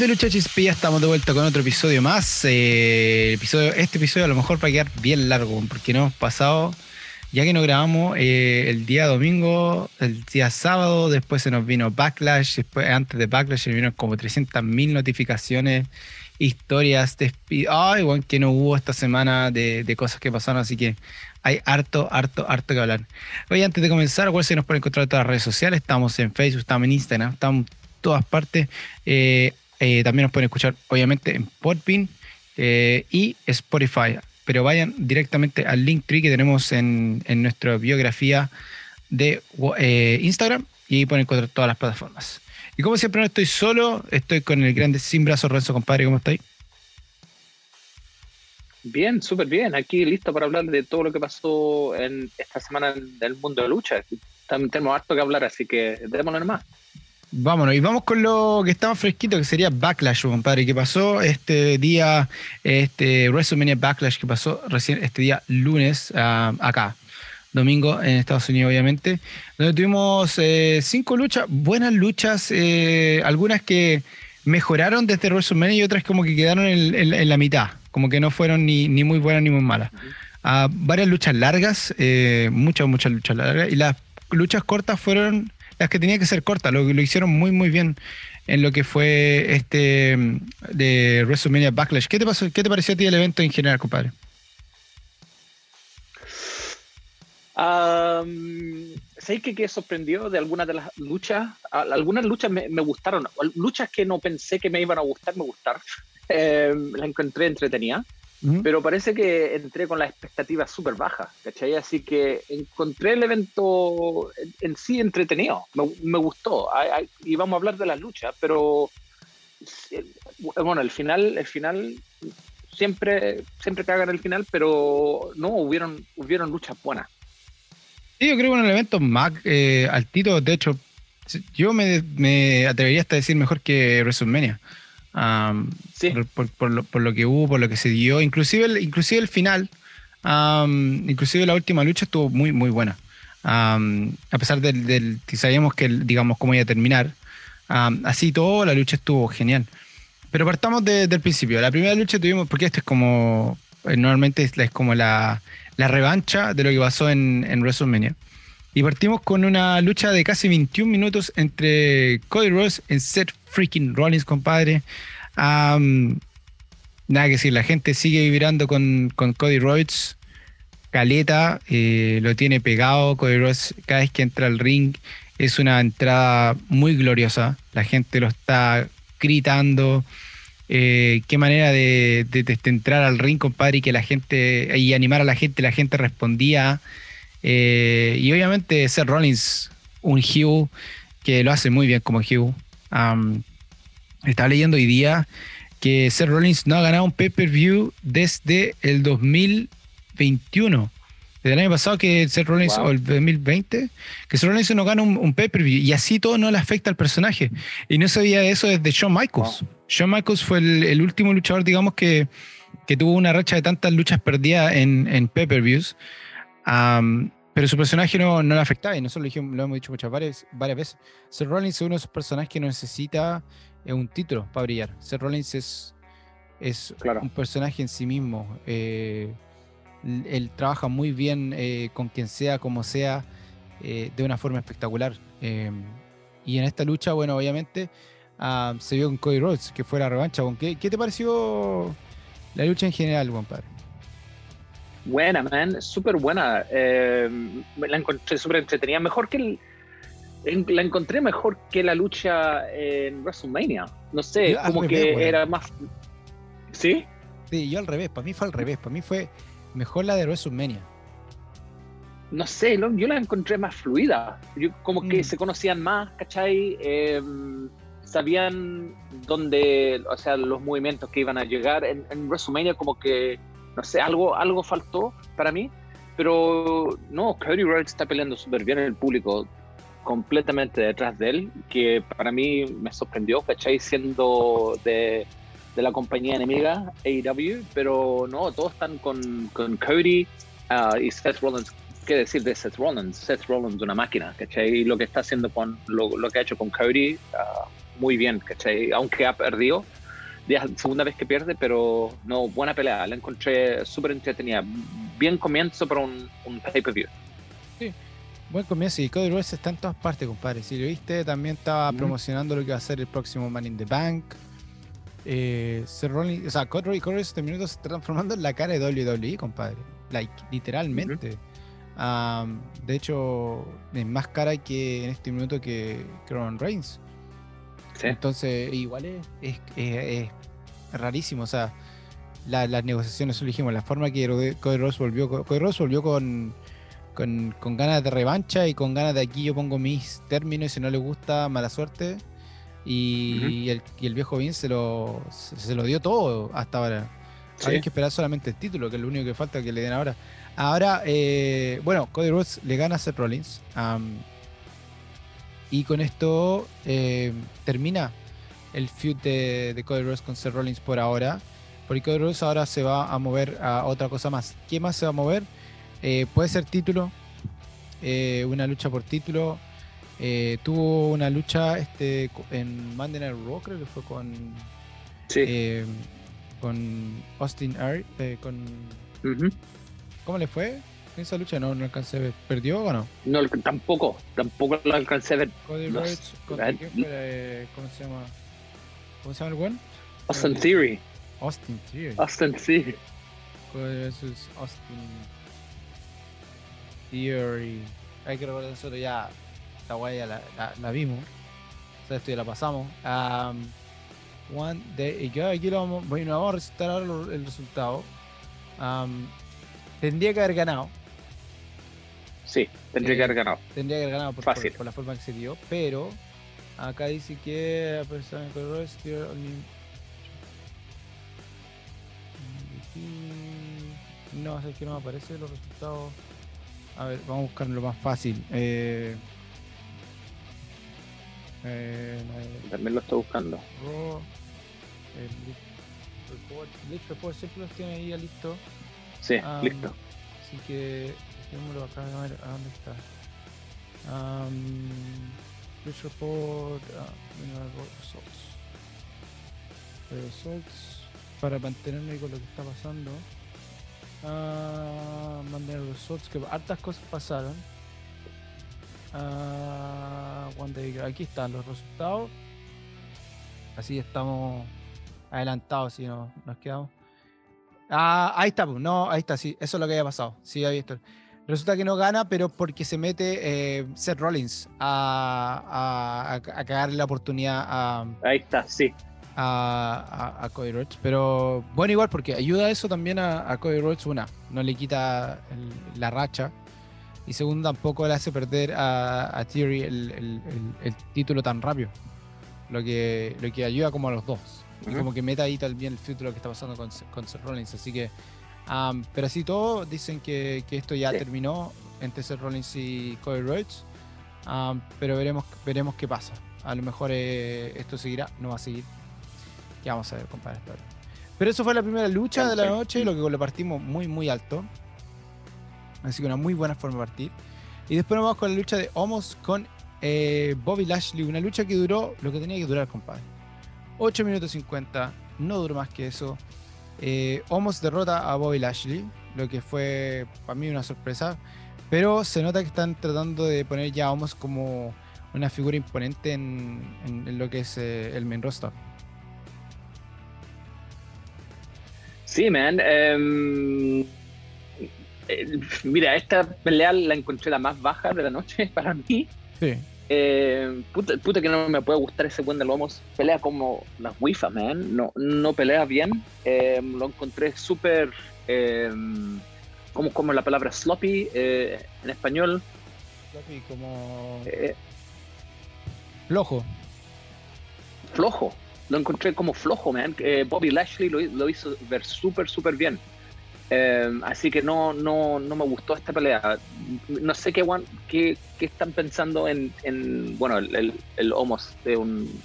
De Lucha ya estamos de vuelta con otro episodio más. Eh, episodio, este episodio a lo mejor va a quedar bien largo, porque no hemos pasado, ya que no grabamos eh, el día domingo, el día sábado, después se nos vino Backlash, después antes de Backlash se nos vino como 300.000 notificaciones, historias, ay, bueno, que no hubo esta semana de, de, cosas que pasaron, así que hay harto, harto, harto que hablar. Hoy antes de comenzar, recuerden que nos pueden encontrar en todas las redes sociales, estamos en Facebook, estamos en Instagram, estamos en todas partes. Eh, eh, también nos pueden escuchar, obviamente, en Podbean eh, y Spotify. Pero vayan directamente al link tree que tenemos en, nuestra biografía de eh, Instagram y ahí pueden encontrar todas las plataformas. Y como siempre no estoy solo, estoy con el grande sin brazos Renzo, compadre, ¿cómo estáis? Bien, súper bien. Aquí listo para hablar de todo lo que pasó en esta semana del mundo de lucha. También tenemos harto que hablar, así que démonos más. Vámonos, y vamos con lo que está más fresquito, que sería Backlash, compadre, que pasó este día, este WrestleMania Backlash, que pasó recién este día lunes ah, acá, domingo en Estados Unidos, obviamente, donde tuvimos eh, cinco luchas, buenas luchas, eh, algunas que mejoraron desde WrestleMania y otras como que quedaron en, la mitad, como que no fueron ni, muy buenas ni muy malas. Ah, varias luchas largas, eh, muchas, muchas luchas largas, y las luchas cortas fueron las que tenía que ser cortas, lo, hicieron muy, muy bien en lo que fue este de WrestleMania Backlash. ¿Qué te, pasó, ¿Qué te pareció a ti el evento en general, compadre? Um, ¿Sabéis que, que sorprendió de algunas de las luchas? Algunas luchas me, gustaron. Luchas que no pensé que me iban a gustar, me gustaron. Eh, la encontré entretenida. Pero parece que entré con las expectativas súper bajas, ¿cachai? Así que encontré el evento en, sí entretenido, me, gustó. y vamos a hablar de las luchas, pero bueno, el final, el final siempre, siempre cagan el final, pero no, hubieron, hubieron luchas buenas. Sí, yo creo que un evento más eh, altito, de hecho, yo me, me atrevería hasta a decir mejor que WrestleMania por, lo, que hubo, por lo que se dio, inclusive el, inclusive el final, inclusive la última lucha estuvo muy, muy buena. a pesar del, que sabíamos que, digamos, cómo iba a terminar, así todo, la lucha estuvo genial. Pero partamos desde el principio. La primera lucha tuvimos, porque esto es como, eh, normalmente es, es como la, la, revancha de lo que pasó en, en WrestleMania. Y partimos con una lucha de casi 21 minutos entre Cody Rhodes y Seth freaking Rollins, compadre. nada que decir, la gente sigue vibrando con, Cody Rhodes. Caleta, eh, lo tiene pegado. Cody Rhodes, cada vez que entra al ring, es una entrada muy gloriosa. La gente lo está gritando. Eh, qué manera de, entrar al ring, compadre, y que la gente, y animar a la gente, la gente respondía. Eh, y obviamente Seth Rollins, un Hugh que lo hace muy bien como Hugh. Estaba leyendo hoy día que Seth Rollins no ha ganado un pay-per-view desde el 2021. Desde el año pasado que Seth Rollins, o el 2020, que Seth Rollins no gana un, pay-per-view y así todo no le afecta al personaje. Y no sabía eso desde Shawn Michaels. Shawn Michaels fue el, último luchador, digamos, que, que, tuvo una racha de tantas luchas perdidas en, en pay-per-views pero su personaje no, no le afectaba y nosotros lo, lo hemos dicho muchas varias, varias veces. Seth Rollins es uno de esos personajes que no necesita eh, un título para brillar. Seth Rollins es, es un personaje en sí mismo. Eh, él trabaja muy bien eh, con quien sea, como sea, de una forma espectacular. y en esta lucha, bueno, obviamente ah, se vio con Cody Rhodes, que fue la revancha. ¿Qué, ¿Qué te pareció la lucha en general, compadre? Buena, man, súper buena. Eh, la encontré súper entretenida. Mejor que el, la encontré mejor que la lucha en WrestleMania. No sé, como que era más. ¿Sí? Sí, yo al revés. Para mí fue al revés. Para mí fue mejor la de WrestleMania. No sé, yo la encontré más fluida. Yo, como que mm. se conocían más, ¿cachai? Em, sabían dónde, o sea, los movimientos que iban a llegar. En, en WrestleMania, como que no sé, algo, algo faltó para mí, pero no, Cody Rhodes está peleando súper bien en el público, completamente detrás de él, que para mí me sorprendió, ¿cachai? Siendo de, de la compañía enemiga, AEW, pero no, todos están con, con Cody uh, y Seth Rollins. ¿Qué decir de Seth Rollins? Seth Rollins, una máquina, ¿cachai? Y lo que está haciendo con lo, lo que ha hecho con Cody, uh, muy bien, ¿cachai? Aunque ha perdido, ya es la segunda vez que pierde, pero no, buena pelea, la encontré súper entretenida. Bien comienzo para un, un pay-per-view. Sí, buen comienzo y Cody Rhodes está en todas partes, compadre. Si lo viste, también estaba promocionando lo que va a ser el próximo Man in the Bank. Eh, o sea, Cody Rhodes este minuto se está transformando en la cara de WWE, compadre. Like, literalmente. de hecho, es más cara que en este minuto que, Roman Reigns. Entonces, igual es, es, rarísimo. O sea, las negociaciones, eso dijimos, la forma que Cody Rhodes volvió, Cody Rhodes volvió con, con, ganas de revancha y con ganas de aquí yo pongo mis términos y si no le gusta, mala suerte. Y, el, viejo Vince se lo, se, lo dio todo hasta ahora. Hay que esperar solamente el título, que es lo único que falta que le den ahora. Ahora, eh, bueno, Cody Rhodes le gana a Seth Rollins. y con esto eh, termina el feud de, Cody Rhodes con Seth Rollins por ahora. Porque Cody Rhodes ahora se va a mover a otra cosa más. ¿Qué más se va a mover? Eh, puede ser título, una lucha por título. tuvo una lucha este, en Monday Night Raw, creo que fue con, con Austin Aries. con, ¿Cómo le fue? En esa lucha no, no alcancé a ver. ¿Perdió o no? No, tampoco, tampoco lo alcancé a ver. Cody Rhodes. Eh, ¿Cómo se llama? ¿Cómo se llama el buen? Austin Theory. Austin Theory. Austin Theory. Versus Austin Theory. Hay que recordar nosotros ya. Esta guay ya la, la, vimos. O sea, esto ya la pasamos. Um, one day. Y aquí lo vamos, bueno, vamos a recitar ahora el resultado. Um, Tendría que haber ganado. Sí, tendría que haber ganado. Tendría que haber ganado por, por, la forma que se dio, pero acá dice que no, es que no me aparece los resultados. A ver, vamos a buscar lo más fácil. Eh, eh, También lo estoy buscando. el Report, siempre los tiene ahí listo. Sí, listo. Así que, démoslo acá, a ver a dónde está. Um, report, uh, results. Results, para mantenerme con lo que está pasando. Uh, mantener results, que hartas cosas pasaron. Uh, aquí están los resultados. Así estamos adelantados, si no nos quedamos. Ah, ahí está, pues, no, ahí está, sí, eso es lo que había pasado. Sí, había visto. Resulta que no gana, pero porque se mete eh, Seth Rollins a, a, cagarle la oportunidad a. Ahí está, sí. A, a, Cody Rhodes. Pero bueno, igual, porque ayuda eso también a, Cody Rhodes. Una, no le quita la racha. Y segundo, tampoco le hace perder a, Theory el, el, título tan rápido. Lo que, lo que ayuda como a los dos. Y como que meta ahí también el futuro que está pasando con, con Seth Rollins. Así que, pero así todo, dicen que, que esto ya terminó entre Seth Rollins y Cody Rhodes. pero veremos, veremos qué pasa. A lo mejor eh, esto seguirá, no va a seguir. Ya vamos a ver, compadre. Pero eso fue la primera lucha de la noche, lo que lo partimos muy, muy alto. Así que una muy buena forma de partir. Y después nos vamos con la lucha de Homos con eh, Bobby Lashley. Una lucha que duró lo que tenía que durar, compadre. 8 minutos 50, no duró más que eso. Eh, Homos derrota a Bobby Lashley, lo que fue para mí una sorpresa. Pero se nota que están tratando de poner ya a como una figura imponente en, lo que es eh, el main roster. Sí, man. Em, eh, mira, esta pelea la encontré la más baja de la noche para mí. Sí. Eh, puta, que no me puede gustar ese buen de lomos. Pelea como las WIFA, man. No, no pelea bien. Eh, lo encontré súper. Eh, como, como la palabra sloppy eh, en español. Sloppy, como. flojo. Flojo. Lo encontré como flojo, man. Bobby Lashley lo, lo hizo ver súper, súper bien. Em, así que no, no, no me gustó esta pelea. No sé qué, qué, qué están pensando en, en bueno, el, el, Homos de un,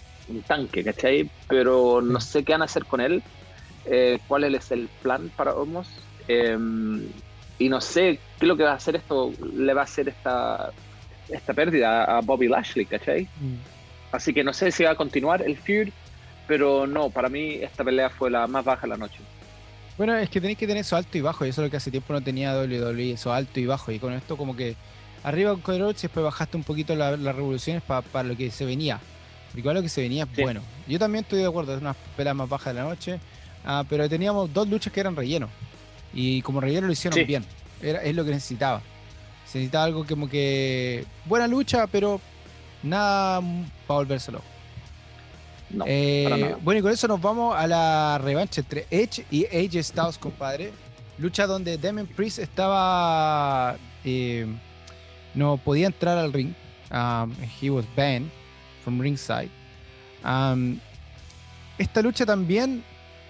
tanque, ¿cachai? Pero no sé qué van a hacer con él, eh, cuál es el plan para Homos. Em, y no sé qué es lo que va a hacer esto, le va a hacer esta, esta pérdida a Bobby Lashley, ¿cachai? Mm. Así que no sé si va a continuar el feud, pero no, para mí esta pelea fue la más baja de la noche. Bueno, es que tenéis que tener eso alto y bajo, y eso es lo que hace tiempo no tenía WWE, eso alto y bajo, y con esto como que arriba Rhodes y después bajaste un poquito las revoluciones para lo que se venía. Igual lo que se venía es bueno. Yo también estoy de acuerdo, es una pelea más baja de la noche, ah, pero teníamos dos luchas que eran relleno, y como relleno lo hicieron bien, Era, es lo que necesitaba. Se necesitaba algo como que buena lucha, pero nada para volvérselo. Eh, bueno, y con eso nos vamos a la revancha entre Edge y AJ Styles, compadre. Lucha donde Damien Priest estaba. Eh, no podía entrar al ring. Um, he was banned from ringside. Um, esta lucha también,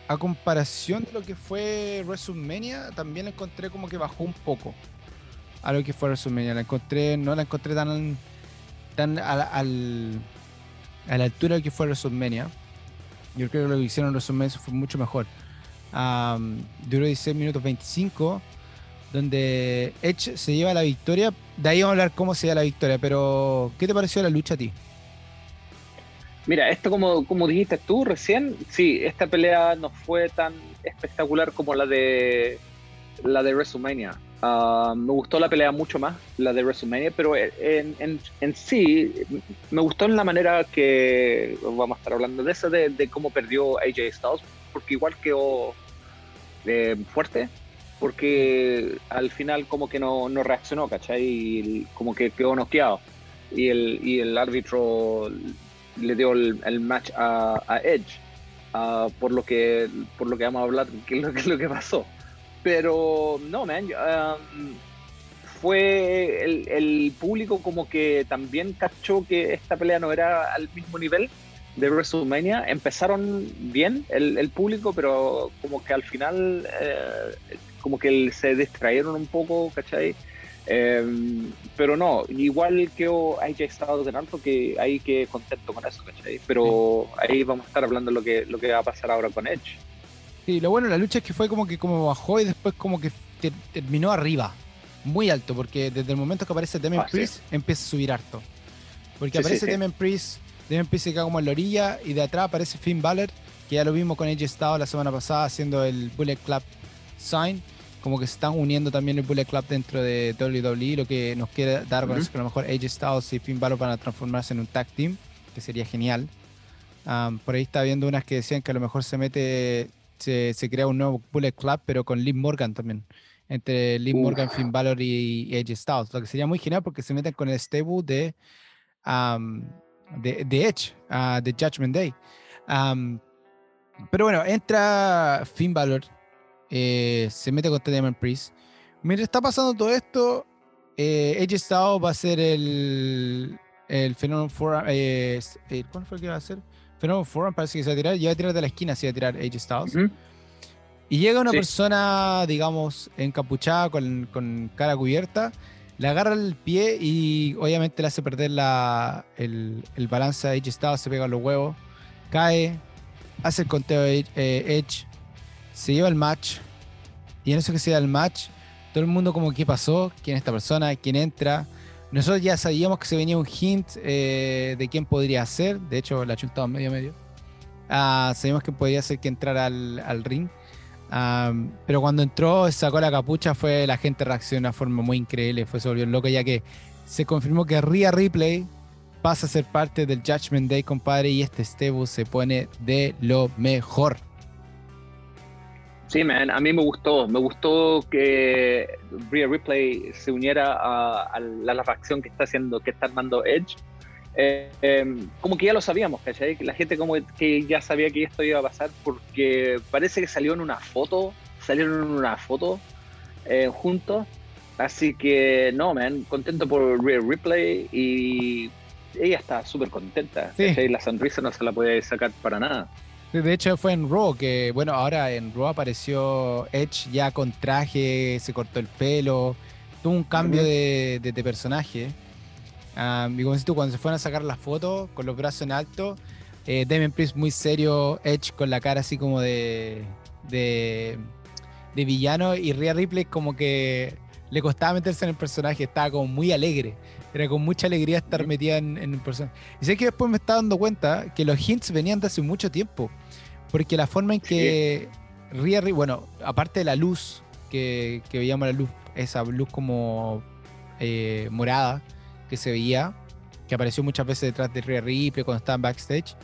a comparación de lo que fue WrestleMania, también la encontré como que bajó un poco a lo que fue WrestleMania. La encontré, no la encontré tan, tan al a la altura que fue WrestleMania. Yo creo que lo que hicieron WrestleMania fue mucho mejor. duró 16 minutos 25, donde Edge se lleva la victoria. De ahí vamos a hablar cómo se da la victoria, pero ¿qué te pareció la lucha a ti? Mira, esto como, como dijiste tú recién, sí, esta pelea no fue tan espectacular como la de la de WrestleMania. Ah, me gustó la pelea mucho más, la de WrestleMania, pero en, en, sí me gustó en la manera que vamos a estar hablando de eso, de, cómo perdió AJ Styles, porque igual quedó eh, fuerte, porque al final como que no, reaccionó, ¿cachai? Y como que quedó noqueado. Y el, y el árbitro le dio el, match a, Edge, ah, por, lo que, por lo que vamos a hablar, que es lo que pasó. Pero no, man, um, fue el, público como que también cachó que esta pelea no era al mismo nivel de WrestleMania. Empezaron bien el, público, pero como que al final eh, como que se distrayeron un poco, ¿cachai? Em, pero no, igual que haya estado de que hay que contento con eso, ¿cachai? Pero ahí vamos a estar hablando lo que, lo que va a pasar ahora con Edge. Sí, lo bueno de la lucha es que fue como que como bajó y después como que terminó arriba, muy alto, porque desde el momento que aparece Demon ah, Priest empieza a subir harto. Porque aparece Demon Priest, Demon Priest se queda como en la orilla y de atrás aparece Finn Balor, que ya lo vimos con AJ Styles la semana pasada haciendo el Bullet Club Sign. Como que se están uniendo también el Bullet Club dentro de WWE, lo que nos quiere dar con eso que a lo mejor AJ Styles y Finn Balor van a transformarse en un tag team, que sería genial. por ahí está viendo unas que decían que a lo mejor se mete se, crea un nuevo Bullet Club, pero con Liv Morgan también. Entre Liv Morgan, Finn Balor y, Edge Styles. Lo que sería muy genial porque se meten con el stable de, de, Edge, uh, de Judgment Day. pero bueno, entra Finn Balor, eh, se mete con Demon Priest. Mientras está pasando todo esto, eh, Edge Styles va a ser el, el Forum. Eh, eh, ¿Cuándo fue el que va a ser? Fenómeno Forum parece que se va a tirar, ya va a tirar de la esquina, se va a tirar AJ Styles. Y llega una persona, digamos, encapuchada con, con, cara cubierta, le agarra el pie y obviamente le hace perder la, el, el balance a AJ Styles, se pega los huevos, cae, hace el conteo de eh, Edge, se lleva el match. Y en eso que se da el match, todo el mundo como, ¿qué pasó? ¿Quién es esta persona? ¿Quién entra? Nosotros ya sabíamos que se venía un hint eh, de quién podría ser. De hecho, la chuntado medio medio. Ah, sabíamos que podría ser que entrara al, ring. pero cuando entró, sacó la capucha, fue la gente reaccionó de una forma muy increíble. Fue se volvió loco, ya que se confirmó que Rhea Ripley pasa a ser parte del Judgment Day, compadre. Y este Stebu se pone de lo mejor. Sí, man, a mí me gustó. Me gustó que Rhea Ripley se uniera a, la, facción que está haciendo, que está armando Edge. Eh, em, como que ya lo sabíamos, ¿cachai? La gente como que ya sabía que esto iba a pasar porque parece que salió en una foto, salieron en una foto eh, juntos. Así que, no, man, contento por Rhea Ripley y ella está súper contenta. La sonrisa no se la puede sacar para nada. De hecho fue en Raw que, bueno, ahora en Raw apareció Edge ya con traje, se cortó el pelo, tuvo un cambio de, personaje. y como tú, cuando se fueron a sacar la foto con los brazos en alto, eh, Damien Priest muy serio, Edge con la cara así como de, de, villano y Rhea Ripley como que le costaba meterse en el personaje, estaba como muy alegre. Era con mucha alegría estar metida en, en un personaje. Y sé que después me estaba dando cuenta que los hints venían de hace mucho tiempo. Porque la forma en que Ria, bueno, aparte de la luz, que, que veíamos la luz, esa luz como eh, morada que se veía, que apareció muchas veces detrás de Rhea Ripley cuando estaba en backstage.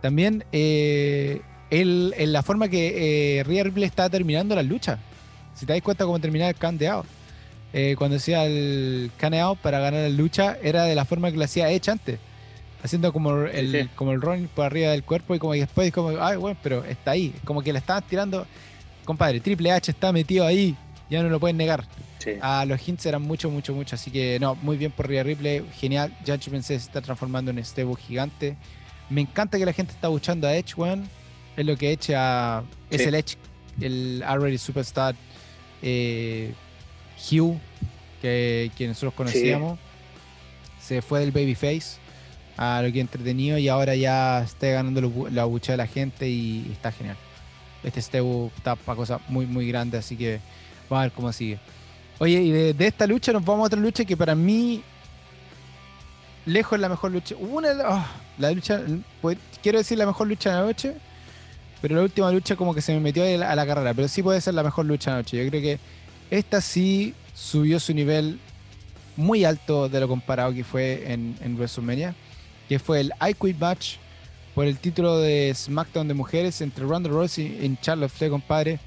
También eh, en la forma que eh, Rhea Ripley estaba terminando la lucha. Si te das cuenta cómo terminaba el out. Eh, cuando hacía el count para ganar la lucha, era de la forma que lo hacía Edge antes. Haciendo como el, como el por arriba del cuerpo y como después, como, ay, bueno, pero está ahí. Como que la estaban tirando. Compadre, Triple H está metido ahí, ya no lo pueden negar. A los hints eran mucho, mucho, mucho. Así que no, muy bien por Rhea Ripley. Genial. Judgment se está transformando en este gigante. Me encanta que la gente está buscando a Edge, One. Es lo que Edge Es el Edge, el already superstar eh, Hugh, que, que, nosotros conocíamos. Se fue del babyface a lo que entretenido y ahora ya está ganando la bucha de la gente y está genial. Este Stebu está para cosas muy, muy grandes, así que vamos a ver cómo sigue. Oye, y de, esta lucha nos vamos a otra lucha que para mí, lejos es la mejor lucha. Una, oh, la lucha, pues, quiero decir la mejor lucha de la noche, pero la última lucha como que se me metió a la, carrera, pero sí puede ser la mejor lucha de la noche. Yo creo que esta sí subió su nivel muy alto de lo comparado que fue en WrestleMania, que fue el I Quit Match por el título de SmackDown de mujeres entre Ronda Rousey y Charlotte Flair, compadre.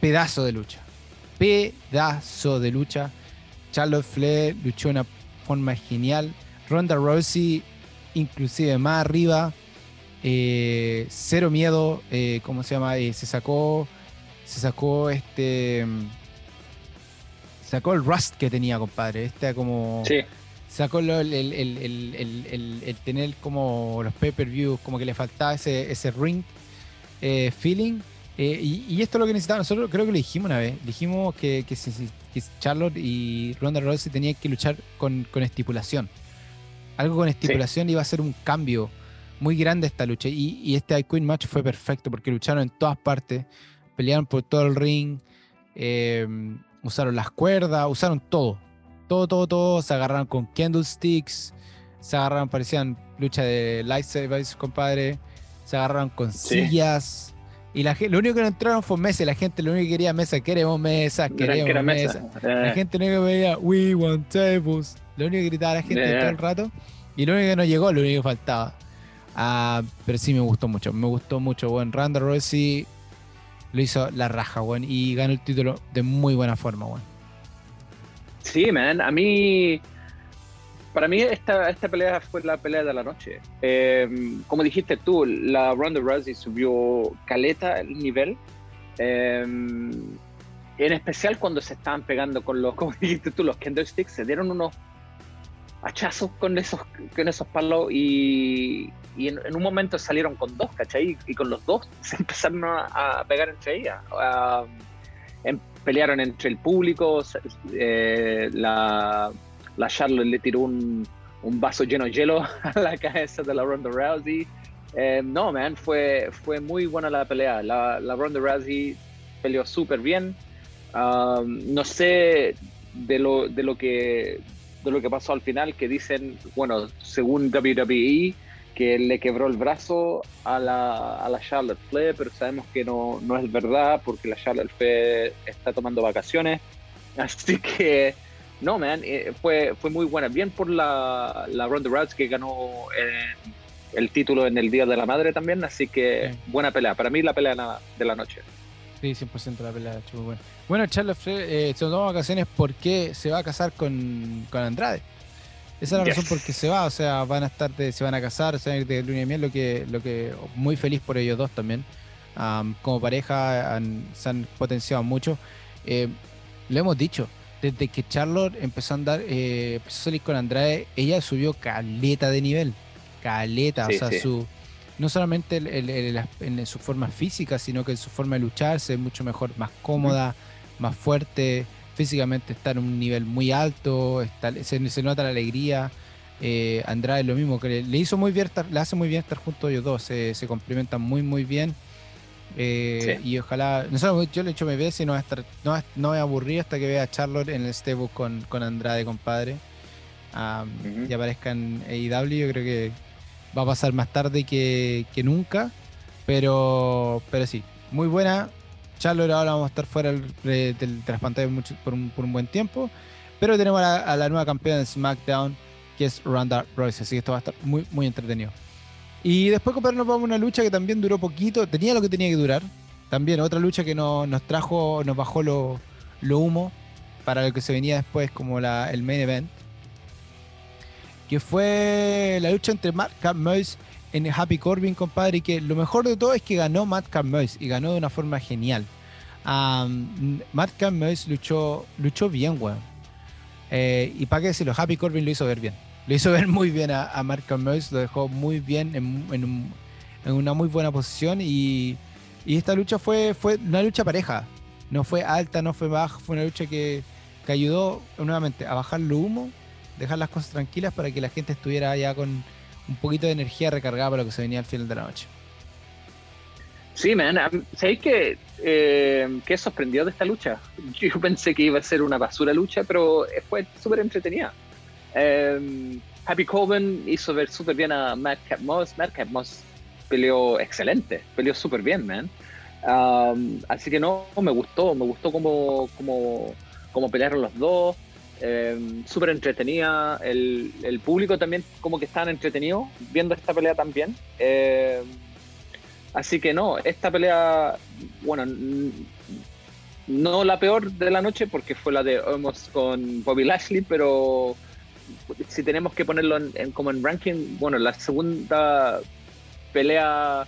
Pedazo de lucha pedazo de lucha. Charlotte Flair luchó de una forma genial. Ronda Rousey, inclusive más arriba. Eh, cero miedo. Eh, ¿Cómo se llama? Eh, se sacó. Se sacó este. Sacó el rust que tenía, compadre. Este como. Sí. Sacó el, el, tener como los pay-per-views, como que le faltaba ese, ese ring feeling eh, y, esto es lo que necesitaba. Nosotros creo que lo dijimos una vez. Dijimos que, que, Charlotte y Ronda Rousey tenían que luchar con, estipulación. Algo con estipulación iba a ser un cambio muy grande esta lucha. Y, este I Queen match fue perfecto porque lucharon en todas partes. Pelearon por todo el ring. Eh, usaron las cuerdas. Usaron todo. Todo, todo, todo. Se agarraron con candlesticks. Se agarraron, parecían lucha de lightsabers, compadre. Se agarraron con sillas y la, lo único que no entraron fue mesa. La gente lo único que quería mesa. Queremos mesa, queremos mesa. La eh. gente lo único que veía, we want tables. Lo único que gritaba la gente todo el rato. Y lo único que no llegó, lo único que faltaba. Ah, pero sí me gustó mucho. Me gustó mucho, bueno. Ronda Rousey lo hizo la raja, bueno. Y ganó el título de muy buena forma, bueno. Sí, man. A mí para mí esta, esta pelea fue la pelea de la noche. Eh, como dijiste tú, la Ronda Rousey subió caleta el nivel. Eh, en especial cuando se estaban pegando con los, como dijiste tú, los candlesticks, se dieron unos hachazos con esos, con esos palos y, en, un momento salieron con dos, ¿cachai? Y con los dos se empezaron a, pegar entre ellas. Em, pelearon entre el público, eh, la la Charlotte le tiró un, un, vaso lleno de hielo a la cabeza de la Ronda Rousey. Eh, no, man, fue, fue muy buena la pelea. La, la Ronda Rousey peleó súper bien. Um, no sé de lo, de, lo que, de lo que pasó al final, que dicen, bueno, según WWE, que le quebró el brazo a la, a la Charlotte Flair, pero sabemos que no, no es verdad porque la Charlotte Flair está tomando vacaciones. Así que no, man, eh, fue, fue muy buena. Bien por la, la Ronda Rousey que ganó eh, el título en el Día de la Madre también, así que buena pelea. Para mí la pelea de la noche. Sí, 100% la pelea, muy buena. Bueno, Charles eh, se tomó vacaciones porque se va a casar con, con Andrade. Esa es la razón por qué se va, o sea, van a estar, se van a casar, se van a ir de luna y miel, lo que, lo que muy feliz por ellos dos también. como pareja se han potenciado mucho. Eh, lo hemos dicho, desde que Charlotte empezó a andar, eh, empezó a salir con Andrade, ella subió caleta de nivel. Caleta, o sea, su no solamente en su forma física, sino que en su forma de lucharse, mucho mejor, más cómoda, más fuerte, físicamente está en un nivel muy alto, se, nota la alegría. Eh, Andrade lo mismo, que le, hizo muy bien, le hace muy bien estar juntos ellos dos, se, se complementan muy muy bien. Eh, y ojalá, yo le echo mi veces y no voy a estar, no, no voy a aburrir hasta que vea a Charlotte en el Stable con, con Andrade, compadre. Y aparezca en AEW, yo creo que va a pasar más tarde que, que nunca. Pero, pero sí, muy buena. Charlotte ahora vamos a estar fuera de las pantallas por, un, buen tiempo. Pero tenemos a la, nueva campeona de SmackDown, que es Ronda Royce. Así que esto va a estar muy, muy entretenido. Y después, compadre, nos vamos a una lucha que también duró poquito. Tenía lo que tenía que durar. También otra lucha que nos trajo, nos bajó lo, humo para lo que se venía después como el main event. Que fue la lucha entre Matt Moise en Happy Corbin, compadre, y que lo mejor de todo es que ganó Matt Moise y ganó de una forma genial. Matt Moise luchó, luchó bien, weón. Eh, y para qué decirlo, Happy Corbin lo hizo ver bien. Lo hizo ver muy bien a, a Mark Moise, lo dejó muy bien en, una muy buena posición. Y, esta lucha fue, fue una lucha pareja. No fue alta, no fue baja, fue una lucha que, que ayudó nuevamente a bajar el humo, dejar las cosas tranquilas para que la gente estuviera ya con un poquito de energía recargada para lo que se venía al final de la noche. Sí, man. ¿Sabéis que, eh, que sorprendió de esta lucha? Yo pensé que iba a ser una basura lucha, pero fue súper entretenida. Eh, Happy Corbin hizo ver súper bien a Madcap Moss. Madcap Moss peleó excelente, peleó súper bien, man. Um, así que no, me gustó, me gustó cómo, cómo, cómo pelearon los dos. Eh, súper entretenida. El, el, público también como que estaban entretenidos viendo esta pelea también. Eh, así que no, esta pelea, bueno, no la peor de la noche porque fue la de Omos con Bobby Lashley, pero si tenemos que ponerlo en, como en ranking, bueno, la segunda pelea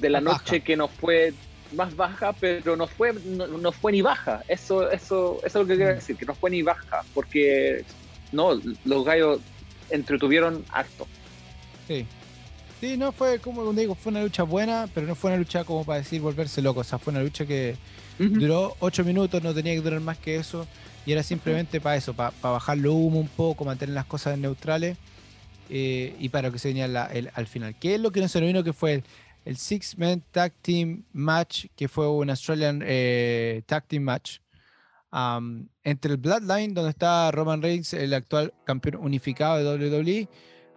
de la noche que no fue más baja, pero no fue, no, fue ni baja. Eso, eso, eso es lo que quiero mm. decir, que no fue ni baja, porque no, los gallos entretuvieron acto. Sí. Sí, no fue, como digo, fue una lucha buena, pero no fue una lucha como para decir volverse loco. O sea, fue una lucha que duró ocho minutos, no tenía que durar más que eso. Y era simplemente para eso, para, para bajar lo humo un poco, mantener las cosas neutrales eh, y para que se venía al final. ¿Qué es lo que no se vino? Que fue el, el Six Man Tag Team Match, que fue un Australian eh, Tag Team Match, entre el Bloodline, donde está Roman Reigns, el actual campeón unificado de WWE,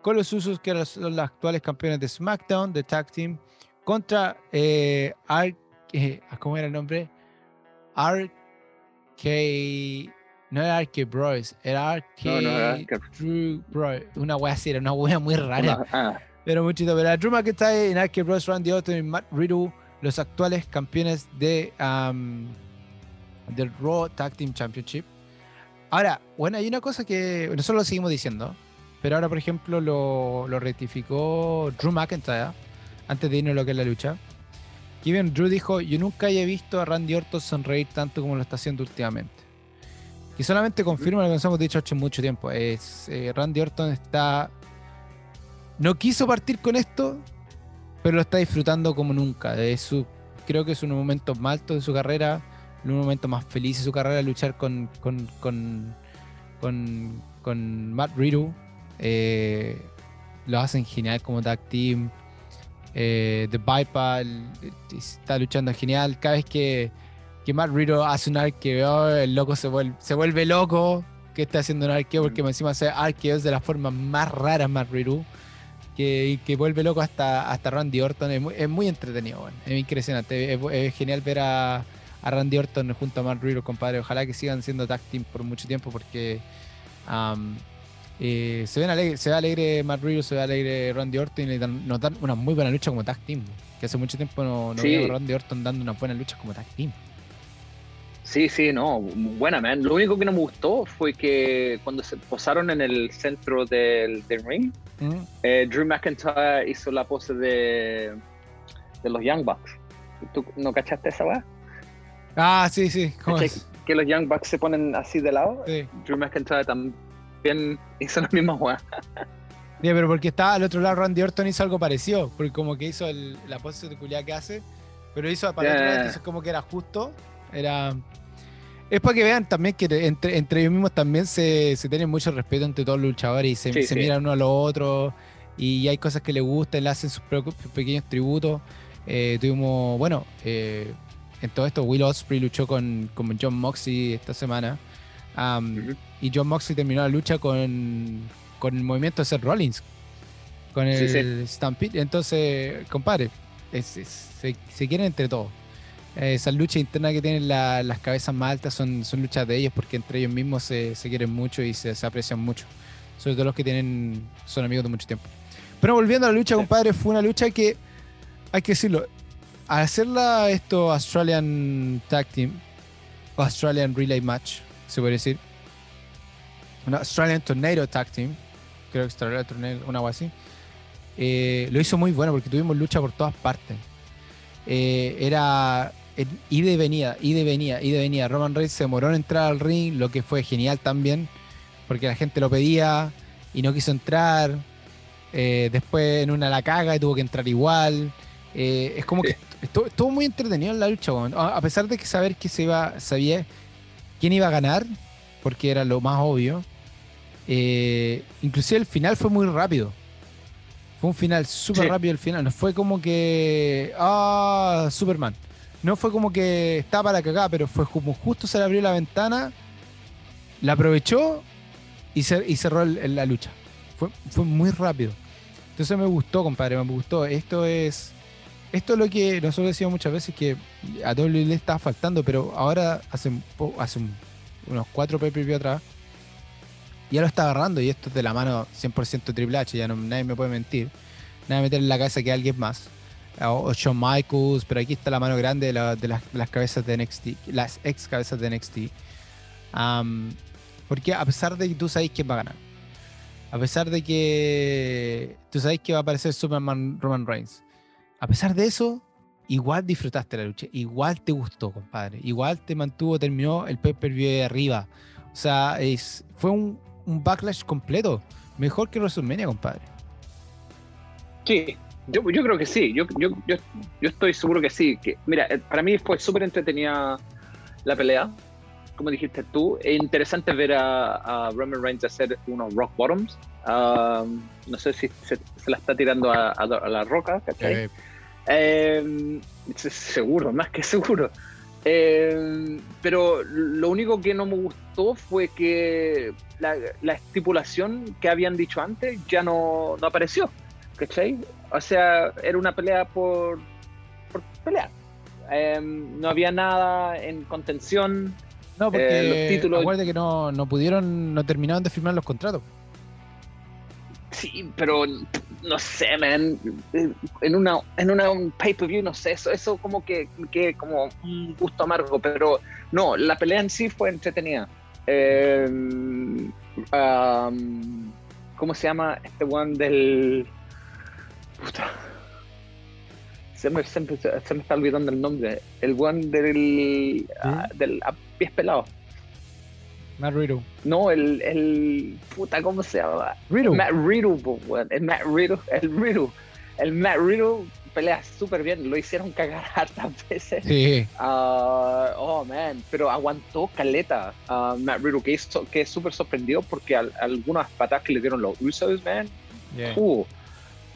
con los Usos, que son los actuales campeones de SmackDown, de Tag Team, contra eh, eh ¿cómo era el nombre? RK, no era RK Bros, era RK no, no Bros, una wea así, era una wea muy rara. Ah. Pero muchito, pero Drew McIntyre, RK Bros, Randy Orton y Matt Riddle, los actuales campeones de del Raw Tag Team Championship. Ahora, bueno, hay una cosa que nosotros lo seguimos diciendo, pero ahora, por ejemplo, lo, lo rectificó Drew McIntyre antes de irnos a lo que es la lucha. Kevin Drew dijo: Yo nunca haya visto a Randy Orton sonreír tanto como lo está haciendo últimamente. Y solamente confirma lo que nos hemos dicho hace mucho tiempo. Es, eh, Randy Orton está no quiso partir con esto, pero lo está disfrutando como nunca. su, creo que es uno de los momentos más altos de su carrera, uno de los momentos más felices de su carrera, luchar con, con, con, Matt Riddle. Eh, lo hacen genial como tag team. Eh, The Bypass está luchando genial. Cada vez que, que Matt Riddle hace un arqueo, el loco se vuelve, se vuelve loco que está haciendo un arqueo, porque encima hace arqueos de la forma más rara Matt Riddle que, que vuelve loco hasta, hasta Randy Orton. Es muy, entretenido, es impresionante. Es, genial ver a, a, Randy Orton junto a Matt Riddle, compadre. Ojalá que sigan siendo tag team por mucho tiempo porque eh, se, ven alegre, se ve alegre Matt Riddle, se ve alegre Randy Orton y nos dan una muy buena lucha como tag team. Que hace mucho tiempo no, no a Randy Orton dando una buena lucha como tag team. Sí, sí, no, buena, man. Lo único que no me gustó fue que cuando se posaron en el centro del, ring, mm. eh, Drew McIntyre hizo la pose de, de los Young Bucks. ¿Tú no cachaste esa weá? Ah, sí, sí. Que los Young Bucks se ponen así de lado. Drew McIntyre también hizo la misma weá. Sí, pero porque estaba al otro lado Randy Orton hizo algo parecido, porque como que hizo la pose de culiada que hace, pero hizo para otro lado, entonces como que era justo. Era es para que vean también que entre, entre ellos mismos también se, se tienen mucho respeto entre todos los luchadores y se, miran uno a los otros y hay cosas que les gustan, le hacen sus, pequeños tributos. Eh, tuvimos, bueno, eh, en todo esto, Will Ospreay luchó con, con John Moxley esta semana. Um, y John Moxley terminó la lucha con, con el movimiento de Seth Rollins, con el Stampede. Entonces, compadre, se, se, quieren entre todos. Esas luchas internas que tienen las cabezas más altas son, son luchas de ellos porque entre ellos mismos se, se quieren mucho y se, se, aprecian mucho. Sobre todo los que tienen son amigos de mucho tiempo. Pero volviendo a la lucha, compadre, fue una lucha que, hay que decirlo, al hacerla esto Australian Tag Team, o Australian Relay Match, se puede decir, una Australian Tornado Tag Team, creo que Australian Tornado, una algo así, eh, lo hizo muy bueno porque tuvimos lucha por todas partes. Eh, era ida y venida, ida y venida, ida y venida. Roman Reigns se demoró en entrar al ring, lo que fue genial también, porque la gente lo pedía y no quiso entrar. Eh, después en una la caga y tuvo que entrar igual. es como que estuvo, muy entretenido en la lucha, a pesar de que saber que se iba, sabía quién iba a ganar, porque era lo más obvio. inclusive el final fue muy rápido. Fue un final súper rápido el final. No fue como que. Ah, Superman. No fue como que estaba para cagar, pero fue como justo se le abrió la ventana, la aprovechó y, cerró la lucha. Fue, fue muy rápido. Entonces me gustó, compadre, me gustó. Esto es. Esto es lo que nosotros decíamos muchas veces que a WWE le estaba faltando, pero ahora hace, hace unos cuatro pay atrás ya lo está agarrando y esto es de la mano 100% Triple H, ya no, nadie me puede mentir. Nadie meter en la cabeza que alguien más. O, Shawn Michaels, pero aquí está la mano grande de, las, cabezas de NXT, las ex cabezas de NXT. porque a pesar de que tú sabes quién va a ganar, a pesar de que tú sabes que va a aparecer Superman Roman Reigns, a pesar de eso, igual disfrutaste la lucha, igual te gustó, compadre, igual te mantuvo, terminó el pay-per-view de arriba. O sea, es, fue un, un backlash completo. Mejor que WrestleMania, compadre. Sí, yo, yo creo que sí. Yo, yo, yo, estoy seguro que sí. Que, mira, eh, para mí fue súper entretenida la pelea. Como dijiste tú, es interesante ver a, Roman Reigns hacer unos rock bottoms. No sé si se, la está tirando a, la roca, ¿cachai? Eh, seguro, más que seguro. Eh, pero lo único que no me gustó fue que la, estipulación que habían dicho antes ya no, no, apareció. ¿Cachai? O sea, era una pelea por, por pelear. Em, no había nada en contención. No, porque eh, los títulos. que no, no pudieron, no terminaron de firmar los contratos. Sí, pero no sé, man. En una, en una un pay-per-view, no sé, eso, eso como que, que como un gusto amargo, pero no, la pelea en sí fue entretenida. Em, ¿Cómo se llama este one del. Puta. Se me, se, me, está olvidando el nombre. El one del. Ah, del a pies pelados. Matt Riddle. No, el, el. Puta, ¿cómo se llama? Riddle. Matt Riddle, el Matt Riddle. El Riddle. El Matt Riddle pelea súper bien. Lo hicieron cagar hartas veces. Sí. Uh, oh, man. Pero aguantó caleta uh, Matt Riddle, que, es súper sorprendido porque algunas patas que le dieron los Usos, man. Uh,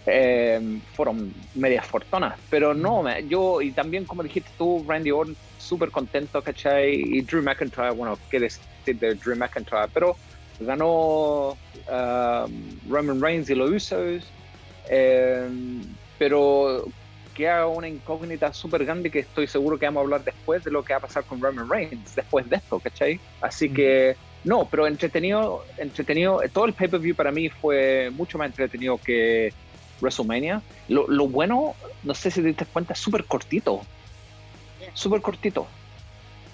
eh, fueron medias fortunas. Pero no, yo, y también como dijiste tú, Randy Orton, súper contento, ¿cachai? Y Drew McIntyre, bueno, qué decir de Drew McIntyre, pero ganó um, Roman Reigns y los Usos. Eh, pero queda una incógnita súper grande que estoy seguro que vamos a hablar después de lo que va a pasar con Roman Reigns, después de esto, ¿cachai? Así que, no, pero entretenido, entretenido, todo el pay-per-view para mí fue mucho más entretenido que WrestleMania. Lo, lo bueno, no sé si te diste cuenta, es súper cortito, súper cortito.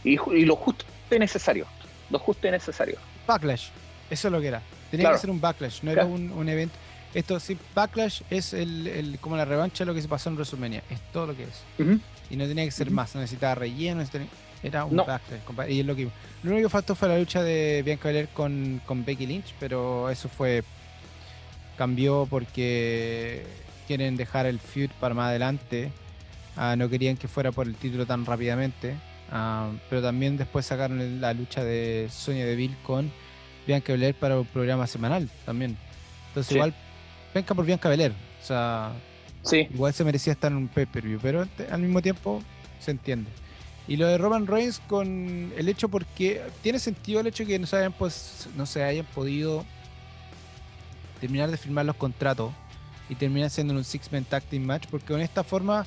Y, y, lo justo y necesario, lo justo y necesario. Backlash, eso es lo que era. Tenía que ser un backlash, no era un, un evento esto sí, Backlash es el, como la revancha de lo que se pasó en WrestleMania. Es todo lo que es. Y no tenía que ser más, no necesitaba relleno, era un Backlash. Y es lo que Lo único que faltó fue la lucha de Bianca Belair con, con Becky Lynch, pero eso fue. Cambió porque quieren dejar el feud para más adelante. Ah, no querían que fuera por el título tan rápidamente. Ah, pero también después sacaron la lucha de Sonya Deville con Bianca Belair para un programa semanal también. Entonces igual Venga por Bianca Belair. O sea, Sí. Igual se merecía estar en un pay-per-view, pero al mismo tiempo se entiende. Y lo de Roman Reigns con el hecho porque tiene sentido el hecho que no se hayan, pues, no se hayan podido terminar de firmar los contratos y terminar siendo un six-man tag team match porque con esta forma,